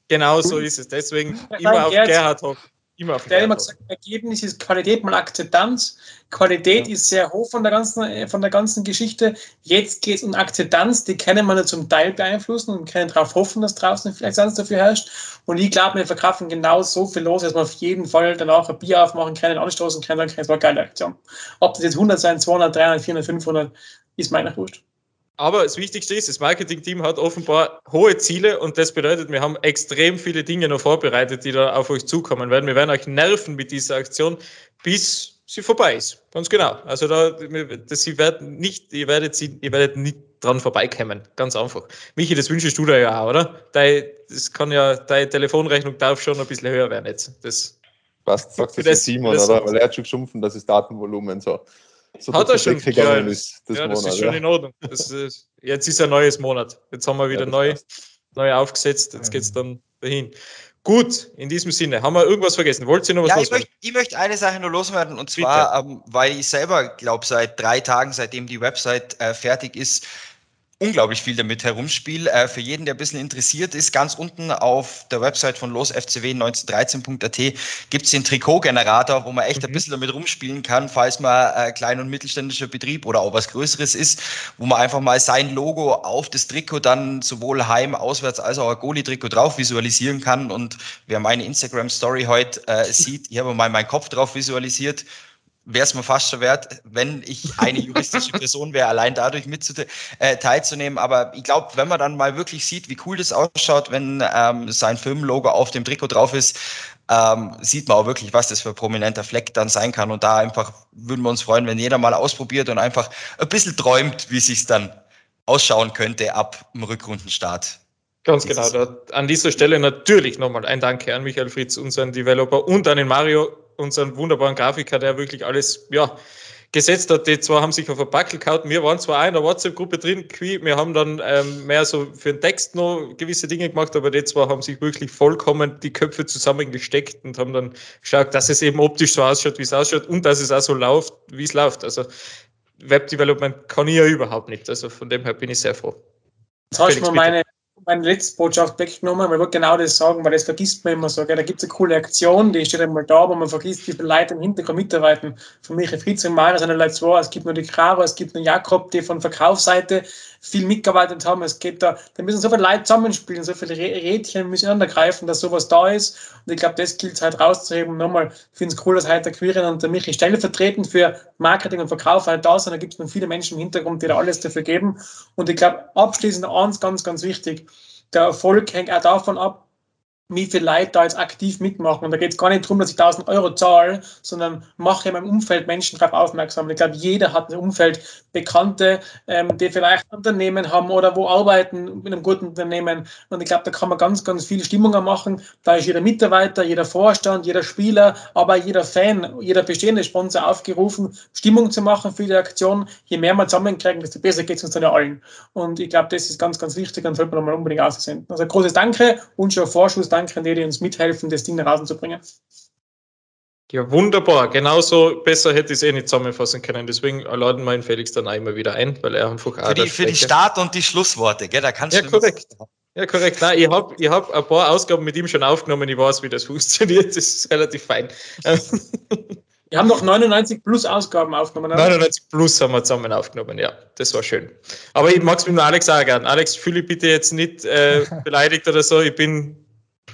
Genau so ist es. Deswegen immer auf Gerhard hoffen. Immer auf der immer gesagt, Ergebnis ist Qualität mal Akzeptanz. Qualität ja. ist sehr hoch von der ganzen, von der ganzen Geschichte. Jetzt geht es um Akzeptanz, die können wir nur zum Teil beeinflussen und können darauf hoffen, dass draußen vielleicht sonst dafür herrscht. Und ich glaube, wir verkaufen genau so viel los, dass wir auf jeden Fall danach ein Bier aufmachen können, anstoßen können, dann können. Es war eine geile Aktion. Ob das jetzt 100 sein, 200, 300, 400, 500, ist meiner wurscht. Aber das Wichtigste ist, das Marketing-Team hat offenbar hohe Ziele und das bedeutet, wir haben extrem viele Dinge noch vorbereitet, die da auf euch zukommen werden. Wir werden euch nerven mit dieser Aktion, bis sie vorbei ist. Ganz genau. Also da, das, sie werden nicht, ihr werdet sie, ihr werdet nicht dran vorbeikommen. Ganz einfach. Michi, das wünschst du dir ja auch, oder? Dein, das kann ja, deine Telefonrechnung darf schon ein bisschen höher werden jetzt. Das, Was sagt das, das Simon, das, oder? Weil er hat schon geschumpft, dass das Datenvolumen so so Hat er schon. Ja, ist, das, ja, das Monat, ist schon ja. in Ordnung. Ist, jetzt ist ein neues Monat. Jetzt haben wir wieder ja, neu, neu aufgesetzt. Jetzt geht es dann dahin. Gut, in diesem Sinne, haben wir irgendwas vergessen? Wollt ihr noch was ja, loswerden? Ich möchte, ich möchte eine Sache nur loswerden und zwar, ähm, weil ich selber glaube, seit drei Tagen, seitdem die Website äh, fertig ist, unglaublich viel damit herumspiele. Äh, für jeden, der ein bisschen interessiert ist, ganz unten auf der Website von losfcw1913.at gibt es den Trikotgenerator, wo man echt mhm. ein bisschen damit rumspielen kann, falls man äh, klein- und mittelständischer Betrieb oder auch was Größeres ist, wo man einfach mal sein Logo auf das Trikot dann sowohl heim, auswärts als auch ein Goalie-Trikot drauf visualisieren kann. Und wer meine Instagram-Story heute äh, sieht, ich habe mal meinen Kopf drauf visualisiert wäre es mir fast schon wert, wenn ich eine juristische Person wäre, allein dadurch mit äh, teilzunehmen. Aber ich glaube, wenn man dann mal wirklich sieht, wie cool das ausschaut, wenn ähm, sein Firmenlogo auf dem Trikot drauf ist, ähm, sieht man auch wirklich, was das für ein prominenter Fleck dann sein kann. Und da einfach würden wir uns freuen, wenn jeder mal ausprobiert und einfach ein bisschen träumt, wie es sich dann ausschauen könnte ab dem Rückrundenstart. Ganz genau. An dieser Stelle natürlich nochmal ein Danke an Michael Fritz, unseren Developer, und an den Mario, unseren wunderbaren Grafiker, der wirklich alles ja, gesetzt hat. Die zwei haben sich auf ein Backel gehauen. Wir waren zwar auch in der WhatsApp-Gruppe drin, wir haben dann ähm, mehr so für den Text noch gewisse Dinge gemacht, aber die zwei haben sich wirklich vollkommen die Köpfe zusammengesteckt und haben dann geschaut, dass es eben optisch so ausschaut, wie es ausschaut und dass es auch so läuft, wie es läuft. Also Webdevelopment kann ich ja überhaupt nicht. Also von dem her bin ich sehr froh. Jetzt hast du mir meine meine letzte Botschaft weggenommen, weil ich wollte genau das sagen, weil das vergisst man immer so. Gell? Da gibt es eine coole Aktion, die steht einmal da, wo man vergisst, wie viele Leute im Hintergrund mitarbeiten. Für mich, Fritz und Mara sind Leute zwei. Es gibt nur die Caro, es gibt nur Jakob, die von Verkaufsseite viel mitgearbeitet haben. Es geht da, da müssen so viele Leute zusammenspielen, so viele Rädchen müssen greifen, dass sowas da ist. Und ich glaube, das gilt es halt rauszuheben. Nochmal, ich finde es cool, dass heute der Quirin und der Michi stellvertretend für Marketing und Verkauf halt da sind. Da gibt es noch viele Menschen im Hintergrund, die da alles dafür geben. Und ich glaube, abschließend eins ganz, ganz wichtig. Der Erfolg hängt auch davon ab, wie viele Leute da jetzt aktiv mitmachen. Und da geht es gar nicht darum, dass ich 1000 Euro zahle, sondern mache in meinem Umfeld Menschen darauf aufmerksam. Und ich glaube, jeder hat ein Umfeld Bekannte, ähm, die vielleicht Unternehmen haben oder wo arbeiten mit einem guten Unternehmen. Und ich glaube, da kann man ganz, ganz viele Stimmungen machen. Da ist jeder Mitarbeiter, jeder Vorstand, jeder Spieler, aber jeder Fan, jeder bestehende Sponsor aufgerufen, Stimmung zu machen für die Aktion. Je mehr wir zusammenkriegen, desto besser geht es uns dann ja allen. Und ich glaube, das ist ganz, ganz wichtig und sollte man mal unbedingt aussenden. Also großes Danke und schon Vorschuss. Danke danke an die, die uns mithelfen, das Ding nach außen zu bringen. Ja, wunderbar. Genauso besser hätte ich es eh nicht zusammenfassen können. Deswegen laden wir ihn Felix dann auch immer wieder ein, weil er einfach auch. Für die, für die Start- und die Schlussworte, gell? Da kannst ja, korrekt. Ja, korrekt. Nein, ich habe ich hab ein paar Ausgaben mit ihm schon aufgenommen. Ich weiß, wie das funktioniert. Das ist relativ fein. Wir haben noch 99 plus Ausgaben aufgenommen. Oder? 99 plus haben wir zusammen aufgenommen, ja. Das war schön. Aber ich mag es mit Alex auch gern. Alex, fühle ich bitte jetzt nicht äh, beleidigt oder so. Ich bin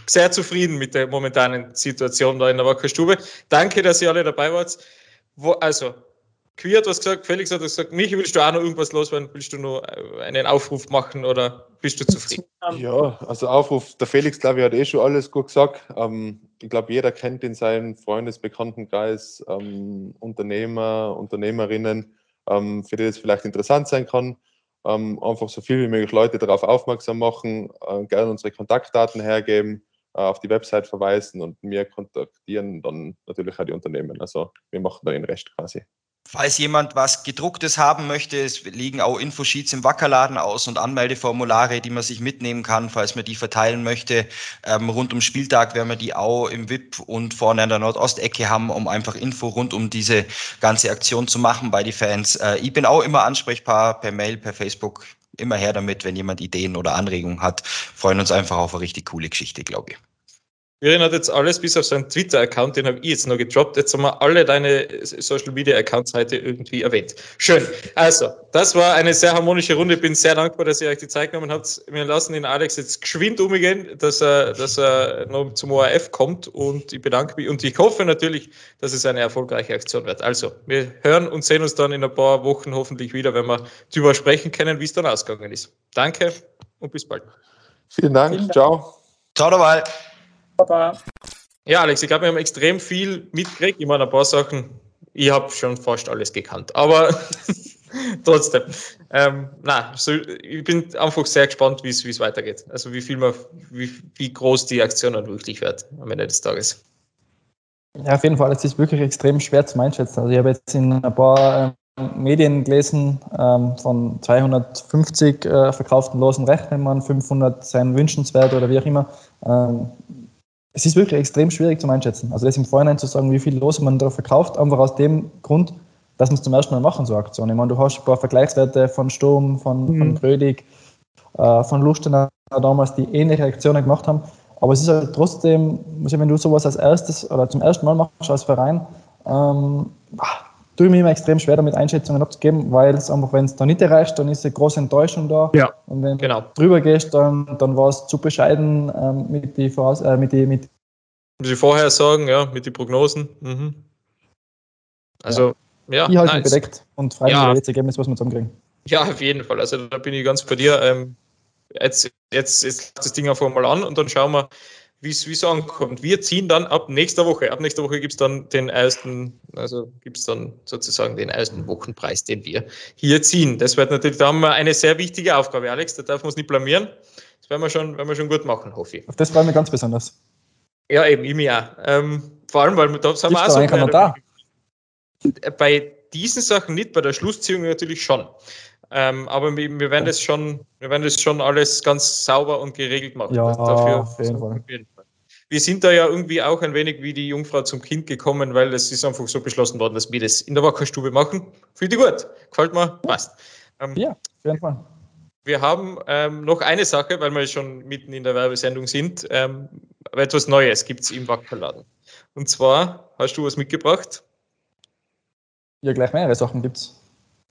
sehr zufrieden mit der momentanen Situation da in der Wackerstube. Danke, dass ihr alle dabei wart. Wo, also, Queer hat was gesagt, Felix hat was gesagt, mich willst du auch noch irgendwas loswerden? Willst du noch einen Aufruf machen oder bist du zufrieden? Ja, also Aufruf, der Felix, glaube ich, hat eh schon alles gut gesagt. Ähm, ich glaube, jeder kennt in seinem Freundesbekanntenkreis ähm, Unternehmer, Unternehmerinnen, ähm, für die das vielleicht interessant sein kann. Ähm, einfach so viel wie möglich Leute darauf aufmerksam machen, äh, gerne unsere Kontaktdaten hergeben äh, auf die Website verweisen und mir kontaktieren dann natürlich auch die Unternehmen. Also wir machen dann den Rest quasi. Falls jemand was gedrucktes haben möchte, es liegen auch Infosheets im Wackerladen aus und Anmeldeformulare, die man sich mitnehmen kann, falls man die verteilen möchte. Ähm, rund um Spieltag werden wir die auch im VIP und vorne an der Nordostecke haben, um einfach Info rund um diese ganze Aktion zu machen bei den Fans. Äh, ich bin auch immer ansprechbar per Mail, per Facebook. Immer her damit, wenn jemand Ideen oder Anregungen hat. Freuen uns einfach auf eine richtig coole Geschichte, glaube ich. Jürgen hat jetzt alles bis auf seinen Twitter-Account, den habe ich jetzt noch gedroppt. Jetzt haben wir alle deine Social Media-Accounts heute irgendwie erwähnt. Schön. Also, das war eine sehr harmonische Runde. Ich bin sehr dankbar, dass ihr euch die Zeit genommen habt. Wir lassen den Alex jetzt geschwind umgehen, dass er, dass er noch zum ORF kommt. Und ich bedanke mich. Und ich hoffe natürlich, dass es eine erfolgreiche Aktion wird. Also, wir hören und sehen uns dann in ein paar Wochen hoffentlich wieder, wenn wir darüber sprechen können, wie es dann ausgegangen ist. Danke und bis bald. Vielen Dank. Vielen Dank. Ciao. Ciao dabei. Papa. Ja, Alex, ich glaube, wir haben extrem viel mitgekriegt. Ich meine, ein paar Sachen, ich habe schon fast alles gekannt. Aber trotzdem, ähm, na, so, ich bin einfach sehr gespannt, wie es weitergeht. Also wie viel man, wie, wie groß die Aktion dann wirklich wird am Ende des Tages. Ja, auf jeden Fall, es ist wirklich extrem schwer zu einschätzen. Also ich habe jetzt in ein paar ähm, Medien gelesen, ähm, von 250 äh, verkauften losen Rechnern, 500 seien wünschenswert oder wie auch immer. Ähm, es ist wirklich extrem schwierig zu einschätzen. Also das im Vorhinein zu sagen, wie viel Los man da verkauft, einfach aus dem Grund, dass wir es zum ersten Mal machen, so eine Aktion. Ich meine, du hast ein paar Vergleichswerte von Sturm, von, mhm. von Grödig, äh, von Lustenau damals, die ähnliche Aktionen gemacht haben. Aber es ist halt trotzdem, wenn du sowas als erstes oder zum ersten Mal machst als Verein, ähm, tue ich mir immer extrem schwer, damit Einschätzungen abzugeben, weil es einfach, wenn es da nicht erreicht, dann ist eine große Enttäuschung da. Ja, und wenn genau. du drüber gehst, dann, dann war es zu bescheiden ähm, mit den Voraus äh, mit die, mit die Vorhersagen, ja, mit den Prognosen. Mhm. Also, ja. ja ich halte nice. bedeckt und freue mich ja. über das Ergebnis, was wir zusammenkriegen. Ja, auf jeden Fall. Also da bin ich ganz bei dir. Ähm, jetzt, jetzt, jetzt das Ding einfach mal an und dann schauen wir, wie es ankommt. Wir ziehen dann ab nächster Woche. Ab nächster Woche gibt es dann den ersten, also gibt es dann sozusagen den ersten Wochenpreis, den wir hier ziehen. Das wird natürlich, da haben wir eine sehr wichtige Aufgabe, Alex, da darf man uns nicht blamieren. Das werden wir schon, werden wir schon gut machen, hoffe ich. Auf das freuen wir ganz besonders. Ja, eben, ich mich auch. Ähm, vor allem, weil da sind wir auch so. Bei diesen Sachen nicht, bei der Schlussziehung natürlich schon. Ähm, aber wir, wir, werden das schon, wir werden das schon alles ganz sauber und geregelt machen. Ja, dafür, auf jeden, Fall. Wir sind da ja irgendwie auch ein wenig wie die Jungfrau zum Kind gekommen, weil es ist einfach so beschlossen worden, dass wir das in der Wackerstube machen. Finde ich gut. Gefällt mir, passt. Ähm, ja, auf jeden Fall. Wir haben ähm, noch eine Sache, weil wir schon mitten in der Werbesendung sind. Ähm, etwas Neues gibt es im Wackerladen. Und zwar hast du was mitgebracht? Ja, gleich mehrere Sachen gibt es.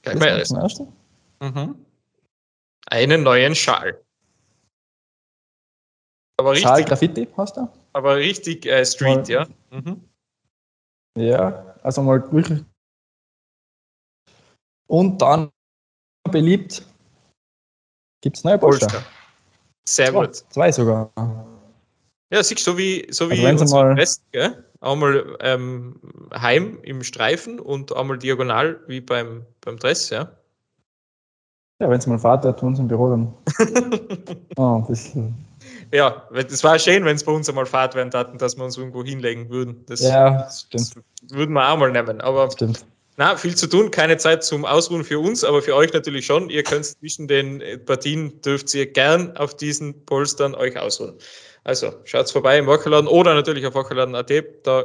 Gleich mehrere Sachen. Mhm. Einen neuen Schal. Aber richtig, Schal Graffiti hast du? Aber richtig äh, Street, mal, ja. Mhm. Ja, also mal wirklich. Und dann beliebt gibt es neue Polster. Polster. Sehr zwei, gut. Zwei sogar. Ja, siehst du, so wie, so wie also mal Rest, gell? Einmal ähm, heim im Streifen und einmal diagonal wie beim, beim Dress, ja. Ja, wenn es mal Vater hat, uns im Büro dann. oh, ein bisschen. Ja, das war schön, wenn es bei uns einmal Fahrt werden hatten, dass wir uns irgendwo hinlegen würden. Das, ja, stimmt. Das würden wir auch mal nehmen. Aber stimmt. Na, viel zu tun, keine Zeit zum Ausruhen für uns, aber für euch natürlich schon. Ihr könnt zwischen den Partien, dürft ihr gern auf diesen Polstern euch ausruhen. Also schaut vorbei im Wackerladen oder natürlich auf wackerladen.at, da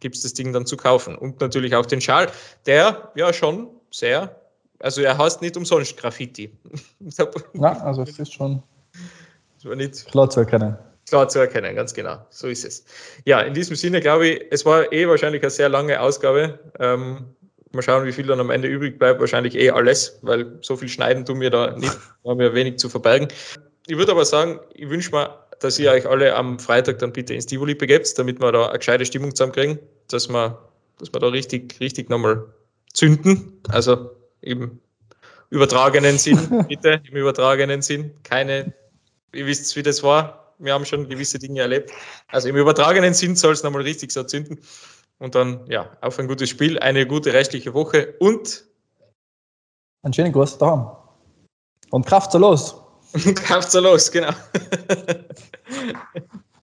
gibt es das Ding dann zu kaufen. Und natürlich auch den Schal, der ja schon sehr also er heißt nicht umsonst Graffiti. Ja, also es ist schon klar zu erkennen. Klar zu erkennen, ganz genau. So ist es. Ja, in diesem Sinne glaube ich, es war eh wahrscheinlich eine sehr lange Ausgabe. Ähm, mal schauen, wie viel dann am Ende übrig bleibt. Wahrscheinlich eh alles, weil so viel schneiden tun wir da nicht. Da haben wir wenig zu verbergen. Ich würde aber sagen, ich wünsche mir, dass ihr euch alle am Freitag dann bitte ins Tivoli begebt, damit wir da eine gescheite Stimmung zusammenkriegen, dass wir, dass wir da richtig, richtig nochmal zünden. Also im übertragenen Sinn, bitte, im übertragenen Sinn. Keine, ihr wisst, wie das war. Wir haben schon gewisse Dinge erlebt. Also im übertragenen Sinn soll es nochmal richtig so zünden. Und dann, ja, auf ein gutes Spiel, eine gute restliche Woche und einen schönen Gruß daheim. Und Kraft so los. Kraft so los, genau.